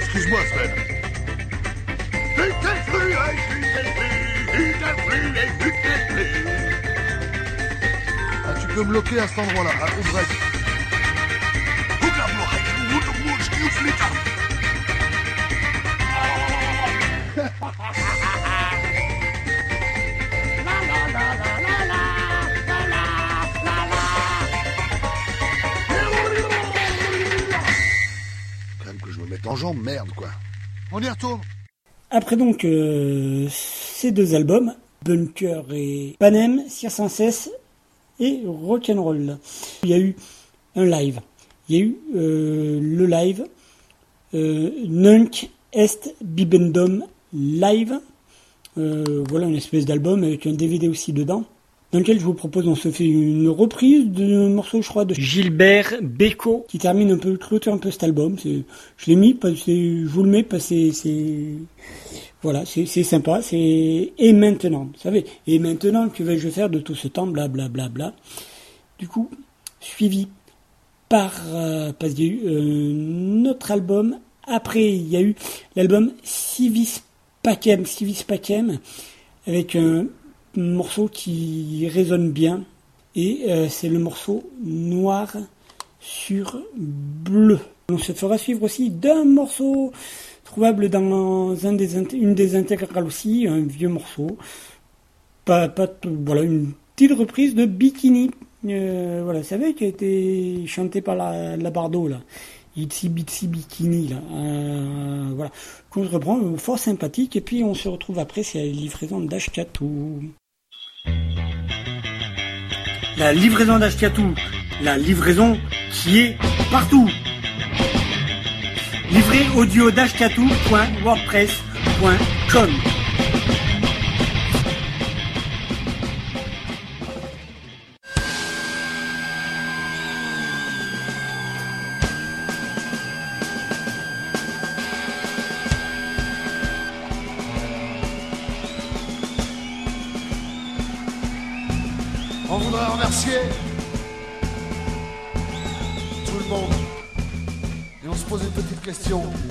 Excuse-moi, Sven. Ah, tu peux me bloquer à cet endroit-là, à au même que je me mette en jambe, merde quoi. On y retourne. Après donc euh, ces deux albums, Bunker et Panem, Cire sans cesse et Rock'n'Roll. Il y a eu un live. Il y a eu euh, le live euh, Nunk Est Bibendum Live. Voilà une espèce d'album avec un DVD aussi dedans. Dans lequel je vous propose, on se fait une reprise d'un morceau, je crois, de Gilbert Bécaud, qui termine un peu, clôture un peu cet album. C'est, je l'ai mis, parce que je vous le mets parce que c'est, voilà, c'est, c'est sympa. C'est et maintenant, vous savez, et maintenant, que vais-je faire de tout ce temps, bla bla bla bla. Du coup, suivi par euh, parce qu'il y a eu euh, notre album. Après, il y a eu l'album Civis Pacem, Civis Pacem, avec un morceau qui résonne bien. Et euh, c'est le morceau Noir sur Bleu. On se fera suivre aussi d'un morceau trouvable dans une des intégrales aussi, un vieux morceau. Pas, pas voilà, une petite reprise de Bikini. Euh, voilà, vous savez, qui a été chanté par la, la Bardo, là. Itsy Bitsy Bikini, là. Euh, voilà. Qu'on reprend, fort sympathique. Et puis, on se retrouve après, c'est la livraison d'Ashkatou. La livraison d'Ashkatou. La livraison qui est partout. Livré audio d'ashkatou.wordpress.com. une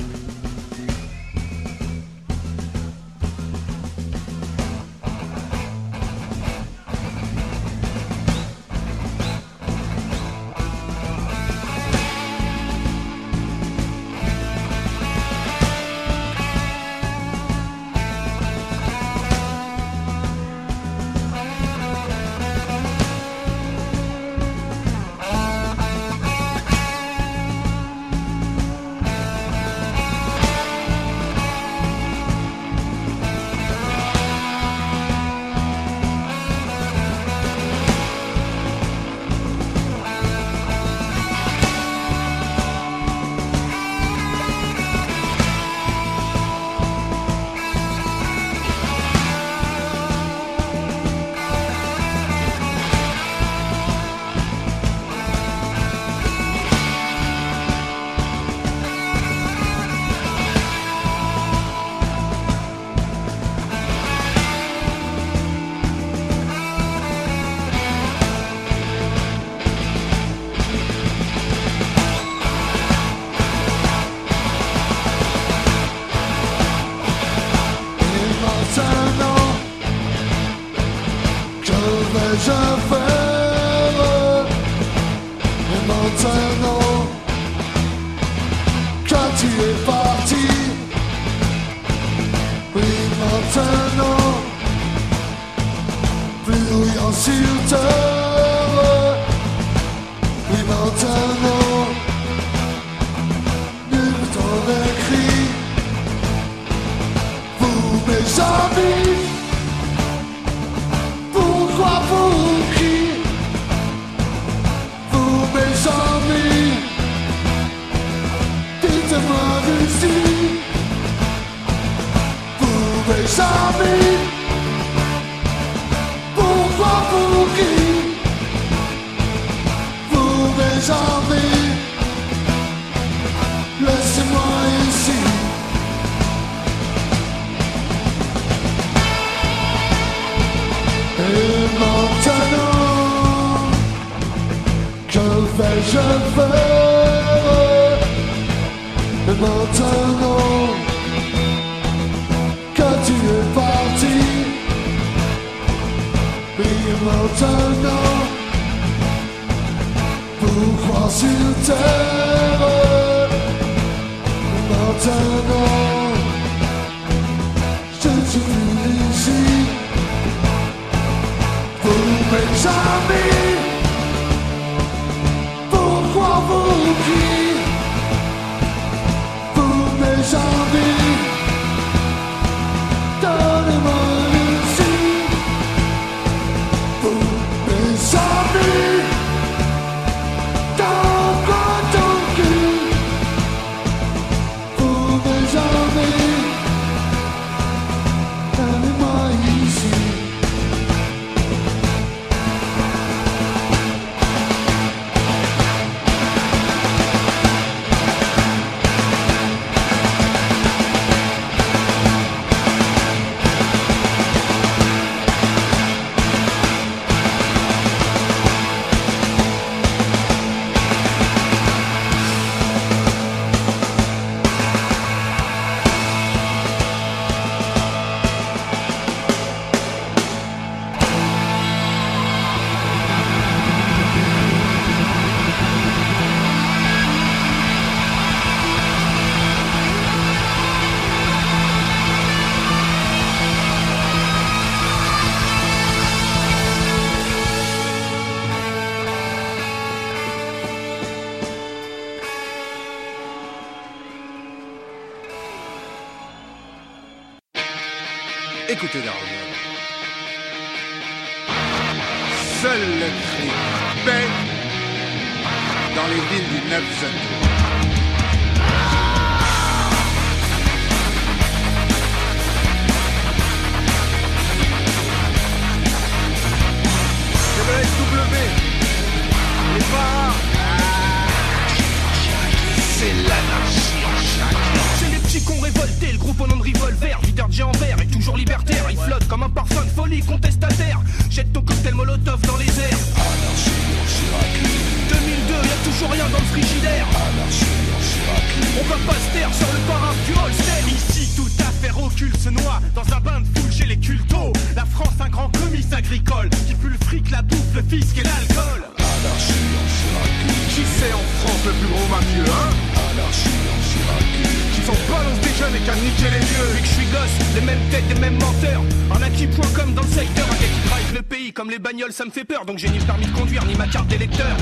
a niqué les vieux Depuis que je suis gosse, les mêmes têtes, les mêmes menteurs. Un acquis.com dans le secteur, un qui drive le pays comme les bagnoles, ça me fait peur. Donc j'ai ni le permis de conduire, ni ma carte d'électeur.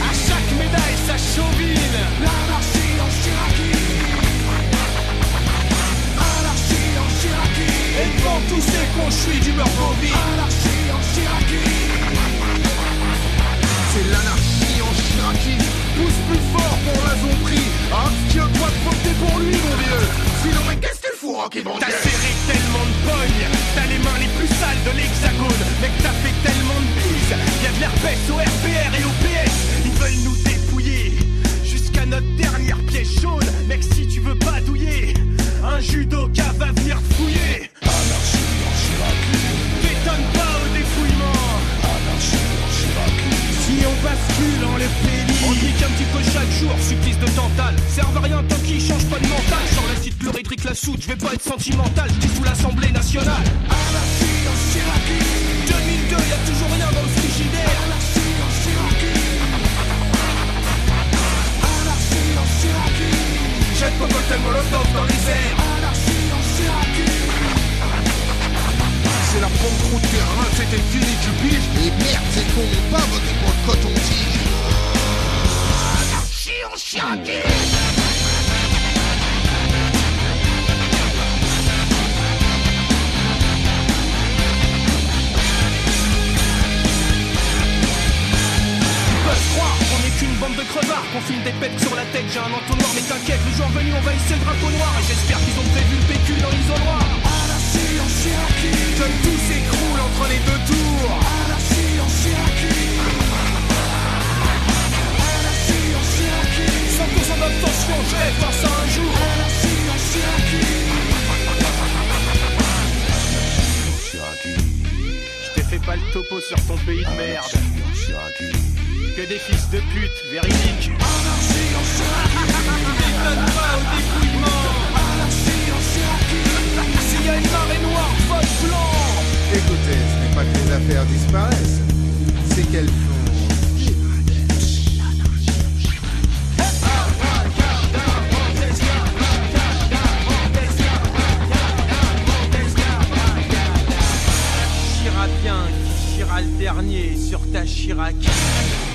À chaque médaille, sa chauvine. L'anarchie en Chiraki. Anarchie en Chiraki. Et devant tous ces cons, je suis d'humeur bovine. Anarchie en Chiraki. C'est l'anarchie en Chiraki Pousse plus fort pour la zombie Abstiens-toi de voter pour lui mon vieux Sinon mais qu'est-ce qu'il faut Rocky bon T'as serré tellement de pognes, t'as les mains les plus sales de l'hexagone. Mec, t'as fait tellement de bises, y'a de l'herpès au RPR et au PS. Ils veulent nous dépouiller jusqu'à notre dernière pièce jaune. Mec, si tu veux pas douiller, un judoka va venir te fouiller. T'étonnes pas au dépouillement. Si bascule en le pénis On nique un petit peu chaque jour, supplice de Tantale. Serve à rien tant qu'il change pas de mental. Sur l'acide chlorhydrique, la soude, je vais pas être sentimental. Je sous l'Assemblée nationale. Anarchie en Chiraki 2002, y'a toujours rien dans le frigidaire. Anarchie en Chiraki Anarchie en Chiraki Jette ton cocktail molotov dans les airs. Anarchie en C'est la banqueroute terrain, c'était fini tu piges. Et merde, c'est qu'on pas voté pour le coton-tige. Anarchie en Chiraki Ils peuvent croire qu'on est qu'une bande de crevards Qu'on fume des pètes sur la tête, j'ai un entonnoir Mais t'inquiète, le jour venu on va hisser le drapeau noir Et j'espère qu'ils ont prévu le PQ dans l'isoloir. Anarchie en Chiraki Que tout s'écroule entre les deux tours. Anarchie en Chiraki Chiraki 100% d'abstention, je rêve voir ça un jour Je pas le topo sur ton pays de merde que des fils de pute véridiques. M'étonne pas au dépouillement. S'il y a une marée noire, vote blanc. Écoutez, ce n'est pas que les affaires disparaissent, c'est qu'elles Chirac.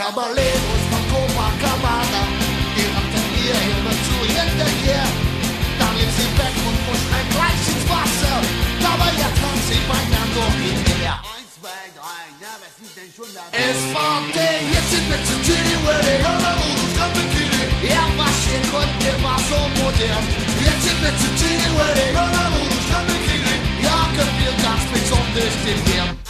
Kabarettos von Copacabana. Die rannten ihr immer zu hinterher. Dann lief sie weg und verschreck gleich ins Wasser. Dabei ertrank sie beinahe noch im Meer. Es war fand jetzt sind in Mexico City, where they all are moving from Bikini. Er war schön und er war so modern. Jetzt in Mexico City, where they all are moving from Bikini. Ja, gefühlt ganz besonders den Hirn.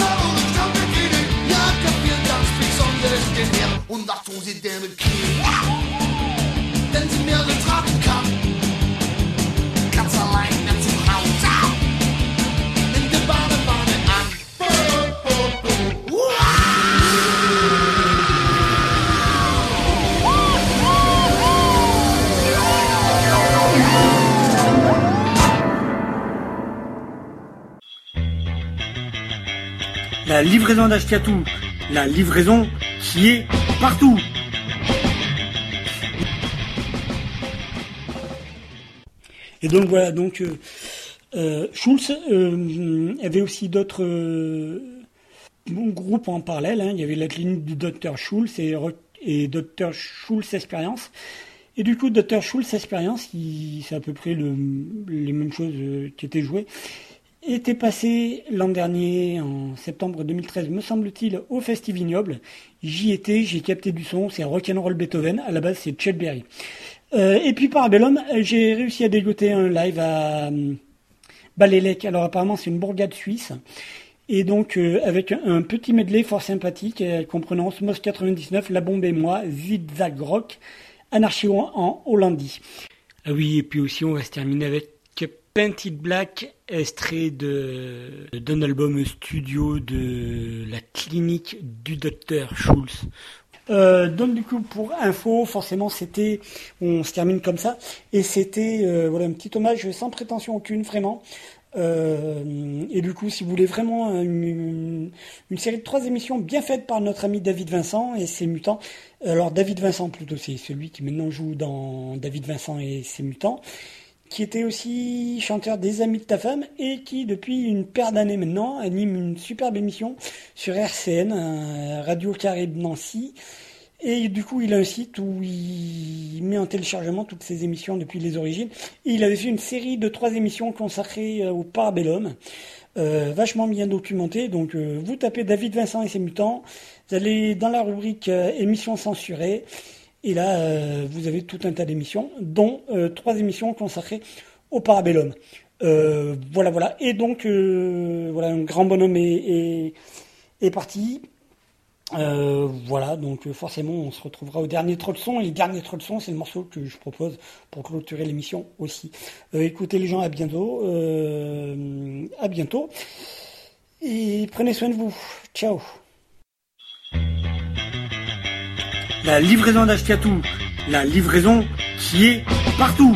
La livraison d'Ashtiatou, la livraison qui est partout. Et donc voilà, donc euh, euh, Schulz euh, avait aussi d'autres groupes en parallèle. hein. Il y avait la clinique du docteur Schulz et, docteur Schulz Expérience. Et du coup, docteur Schulz Expérience, il- c'est à peu près le- les mêmes choses qui étaient jouées était passé l'an dernier, en septembre 2013, me semble-t-il, au Festivignoble. J'y étais, j'ai capté du son, c'est Rock'n'Roll Beethoven, à la base c'est Chet Berry. Euh, et puis par Bellum, j'ai réussi à dégoter un live à euh, Balélec. Alors apparemment c'est une bourgade suisse. Et donc euh, avec un petit medley fort sympathique, euh, comprenant Osmos 99, La Bombe et moi, Zigzag Rock, Anarchie en Hollandie. Ah oui, et puis aussi on va se terminer avec Painted Black, extrait d'un album studio de la clinique du docteur Schulz. Euh, donc du coup pour info, forcément c'était, on se termine comme ça, et c'était euh, voilà un petit hommage sans prétention aucune vraiment. Euh, et du coup, si vous voulez vraiment une, une série de trois émissions bien faites par notre ami David Vincent et ses mutants. Alors David Vincent plutôt, c'est celui qui maintenant joue dans David Vincent et ses mutants qui était aussi chanteur des Amis de ta femme et qui, depuis une paire d'années maintenant, anime une superbe émission sur RCN, euh, Radio Caraïbe Nancy. Et du coup, il a un site où il met en téléchargement toutes ses émissions depuis les origines. Et il avait fait une série de trois émissions consacrées euh, au Parabellum, euh, vachement bien documentées. Donc, vous tapez David Vincent et ses mutants, vous allez dans la rubrique émissions censurées. Et là, euh, vous avez tout un tas d'émissions, dont euh, trois émissions consacrées au Parabellum. Euh, voilà, voilà. Et donc, voilà, un grand bonhomme est, parti. Voilà, donc forcément, on se retrouvera au dernier trop de son. Et le dernier trop de son, c'est le morceau que je propose pour clôturer l'émission aussi. Écoutez les gens, à bientôt. À bientôt. Et prenez soin de vous. Ciao. la livraison d'Ashkatou, la livraison qui est partout.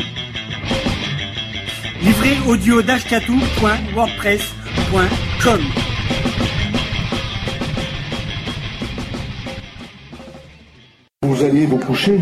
Livré audio d'ashkatou.wordpress.com Vous alliez vous coucher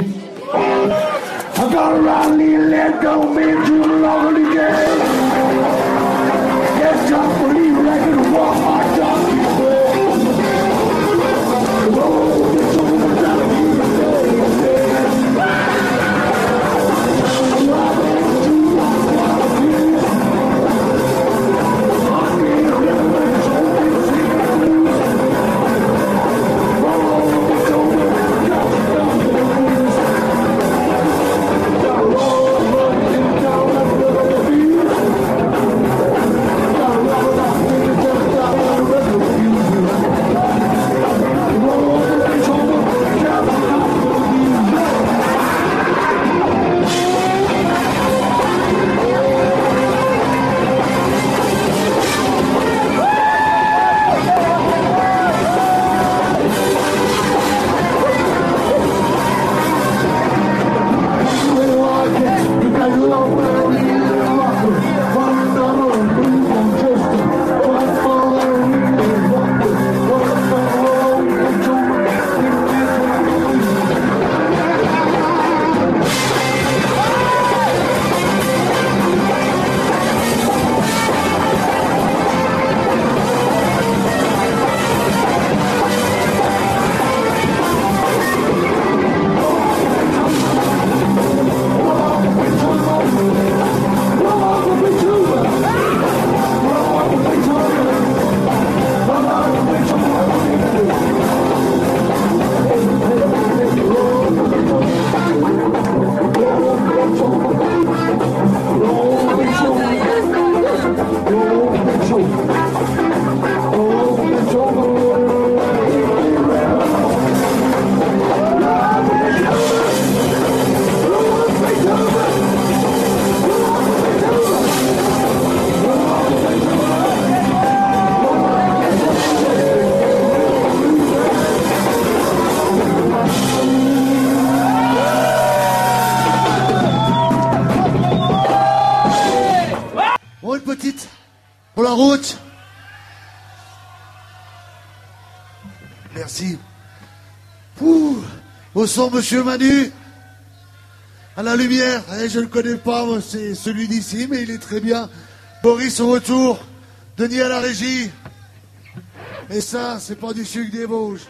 Au son, monsieur Manu. À la lumière. Eh, je ne connais pas, c'est celui d'ici, mais il est très bien. Boris au retour. Denis à la régie. Et ça, c'est pas du sucre des Vosges.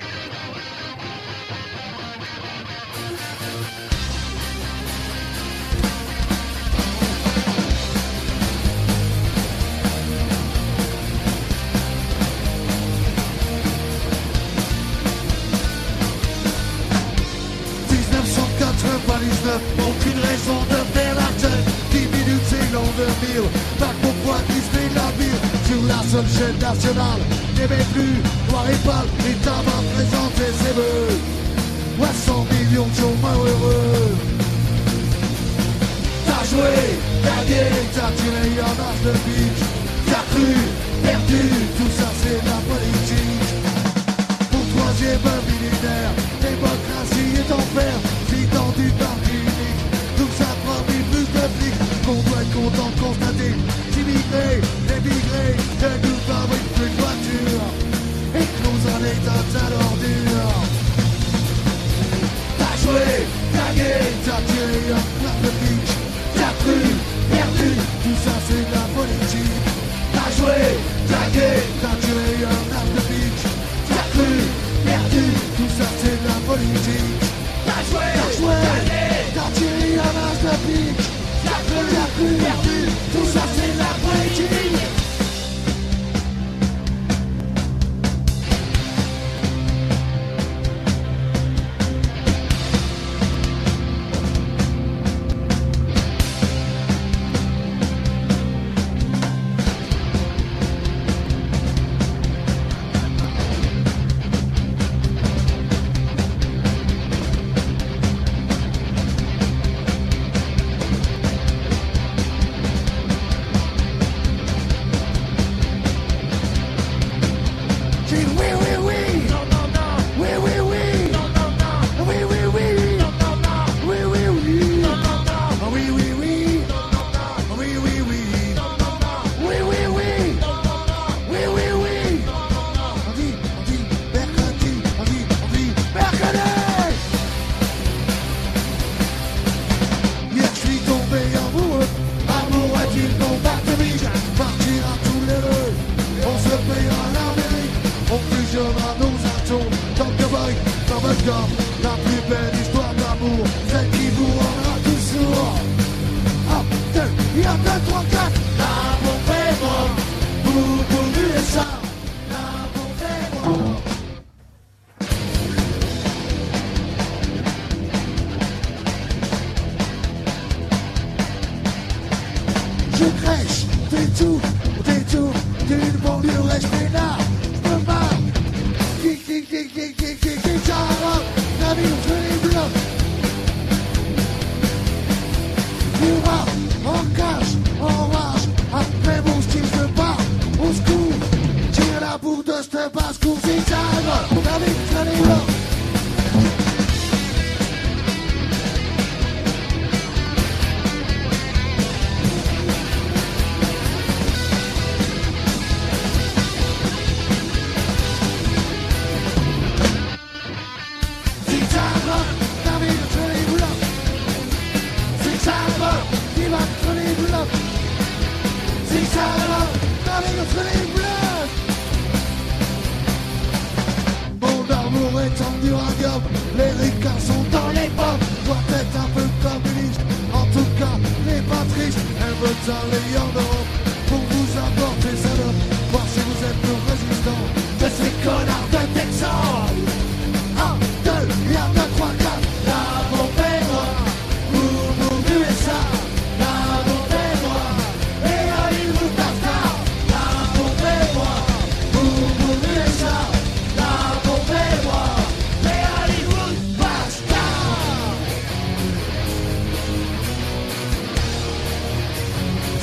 seule chaîne nationale n'aimait plus noir et pâle et tabac présentait ses voeux. 300 millions de chômeurs heureux. T'as joué, t'as gagné, t'as tiré en as de vie. That's right.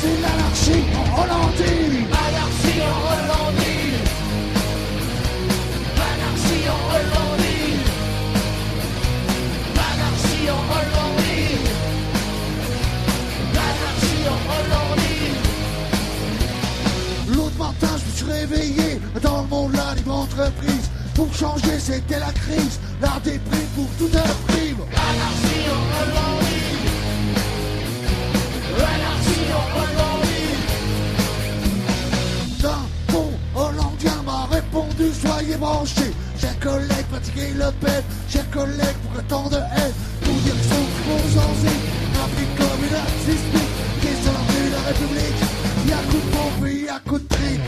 C'est l'anarchie en Hollandie Anarchie en Hollandie Anarchie en Hollandie Anarchie en Hollandie Anarchie en Hollandie L'autre matin, je me suis réveillé dans le monde là, libre entreprise. Pour changer, c'était la crise, la déprime pour tout un branché. Chers collègues, pratiquez le père. Chers collègues, pourquoi tant de haine Pour dire Nous direction mon zanzi, rapide comme une assistée. rue de la République, y'a coup de pompe et y'a coup de trick.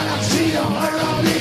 Anarchie en Hollande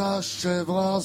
jour s'achèvera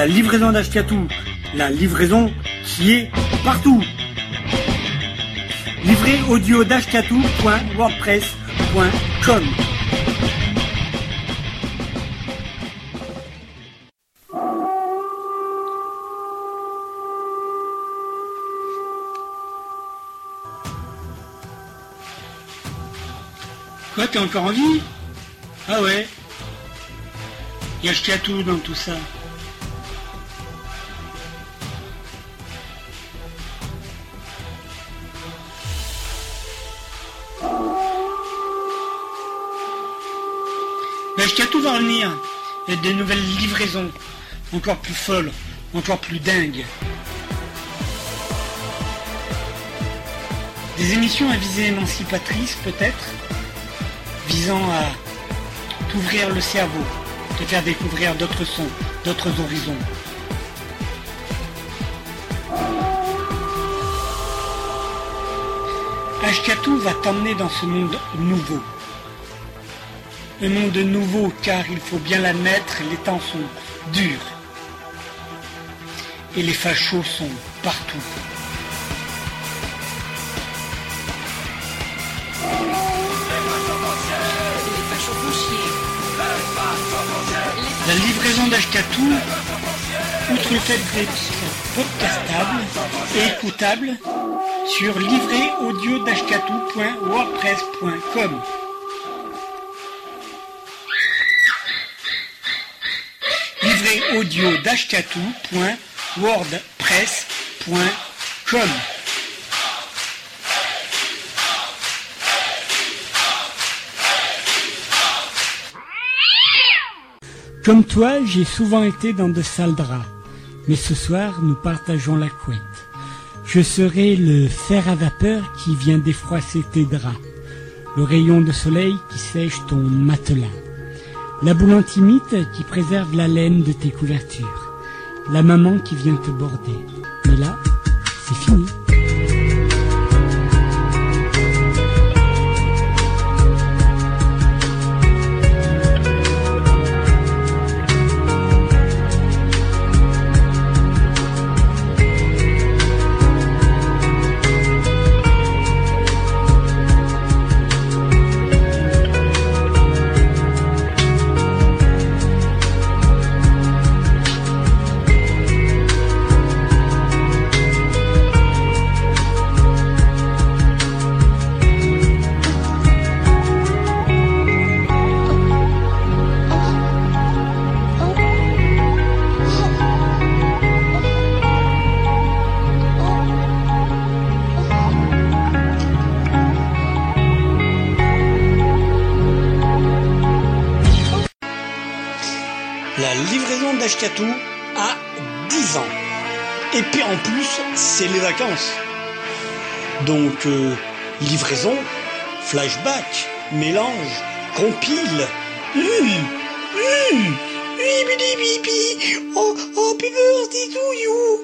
La livraison d'Ashkatou, la livraison qui est partout. Livré audio d'ashkatou.wordpress.com Quoi, t'es encore en vie? Ah ouais? Il y a Ashkatou dans tout ça. Il y a des nouvelles livraisons. Encore plus folles, encore plus dingues. Des émissions à visée émancipatrice peut-être, visant à t'ouvrir le cerveau, te faire découvrir d'autres sons, d'autres horizons. Ashkatou va t'emmener dans ce monde nouveau. Un monde nouveau car il faut bien l'admettre, les temps sont durs. Et les fachos sont partout. La livraison d'Ashkatou outre le fait d'être podcastable et écoutable sur livréaudio-wordpress.com. audio wordpress.com. Comme toi, j'ai souvent été dans de sales draps, mais ce soir, nous partageons la couette. Je serai le fer à vapeur qui vient défroisser tes draps, le rayon de soleil qui sèche ton matelas, la boule antimite qui préserve la laine de tes couvertures, la maman qui vient te border. Mais là, c'est fini. La livraison d'Ashkatou a 10 ans. Et puis en plus, c'est les vacances. Donc, euh, livraison, flashback, mélange, compile. Hum, hum. Oh, oh, to you.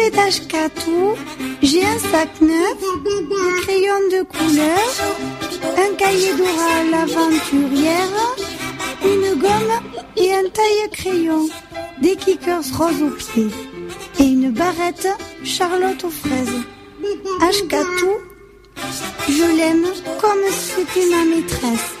Rentrée d'Ashkatou, j'ai un sac neuf, des crayons de couleur, un cahier d'oral aventurière, une gomme et un taille-crayon, des kickers roses aux pieds et une barrette Charlotte aux fraises. Ashkatou, je l'aime comme si c'était ma maîtresse.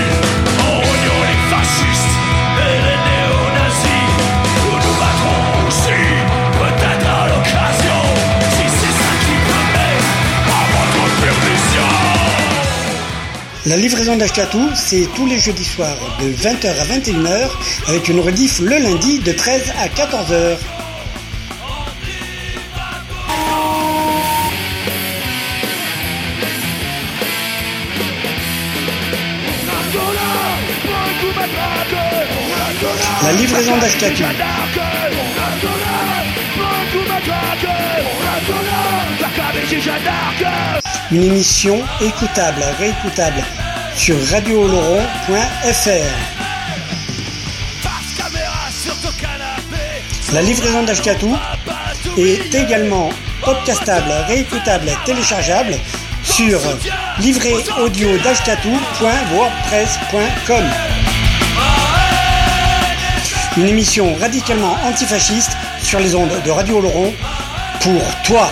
La livraison d'Ashkatou, c'est tous les jeudis soirs de 20h à 21h avec une rediff le lundi de 13 à 14h. La livraison d'Ashkatou. Une émission écoutable, réécoutable sur radiooloron.fr. La livraison d'Ashkatou est également podcastable, réécoutable, téléchargeable sur livréaudio-dashkatou.wordpress.com. Une émission radicalement antifasciste sur les ondes de Radio Oloron pour toi.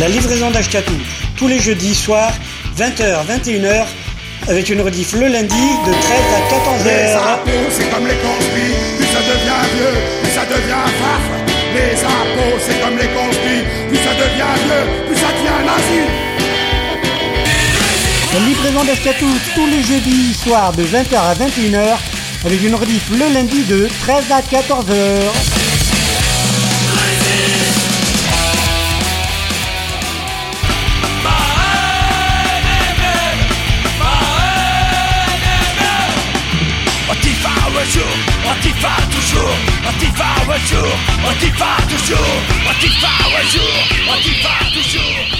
La livraison d'Ashkatou, tous les jeudis soirs, 20h, 21h, avec une rediff le lundi de 13 à 14h. Les impôts, c'est comme les conspires, plus ça devient vieux, plus ça devient faf. Les impôts, c'est comme les conspires, plus ça devient vieux, plus ça devient nazi. La livraison d'Ashkatou tous les jeudis soirs de 20h à 21h avec une rediff le lundi de 13 à 14h. Toujours, Antifa un jour, Antifa toujours, Antifa un jour, Antifa toujours.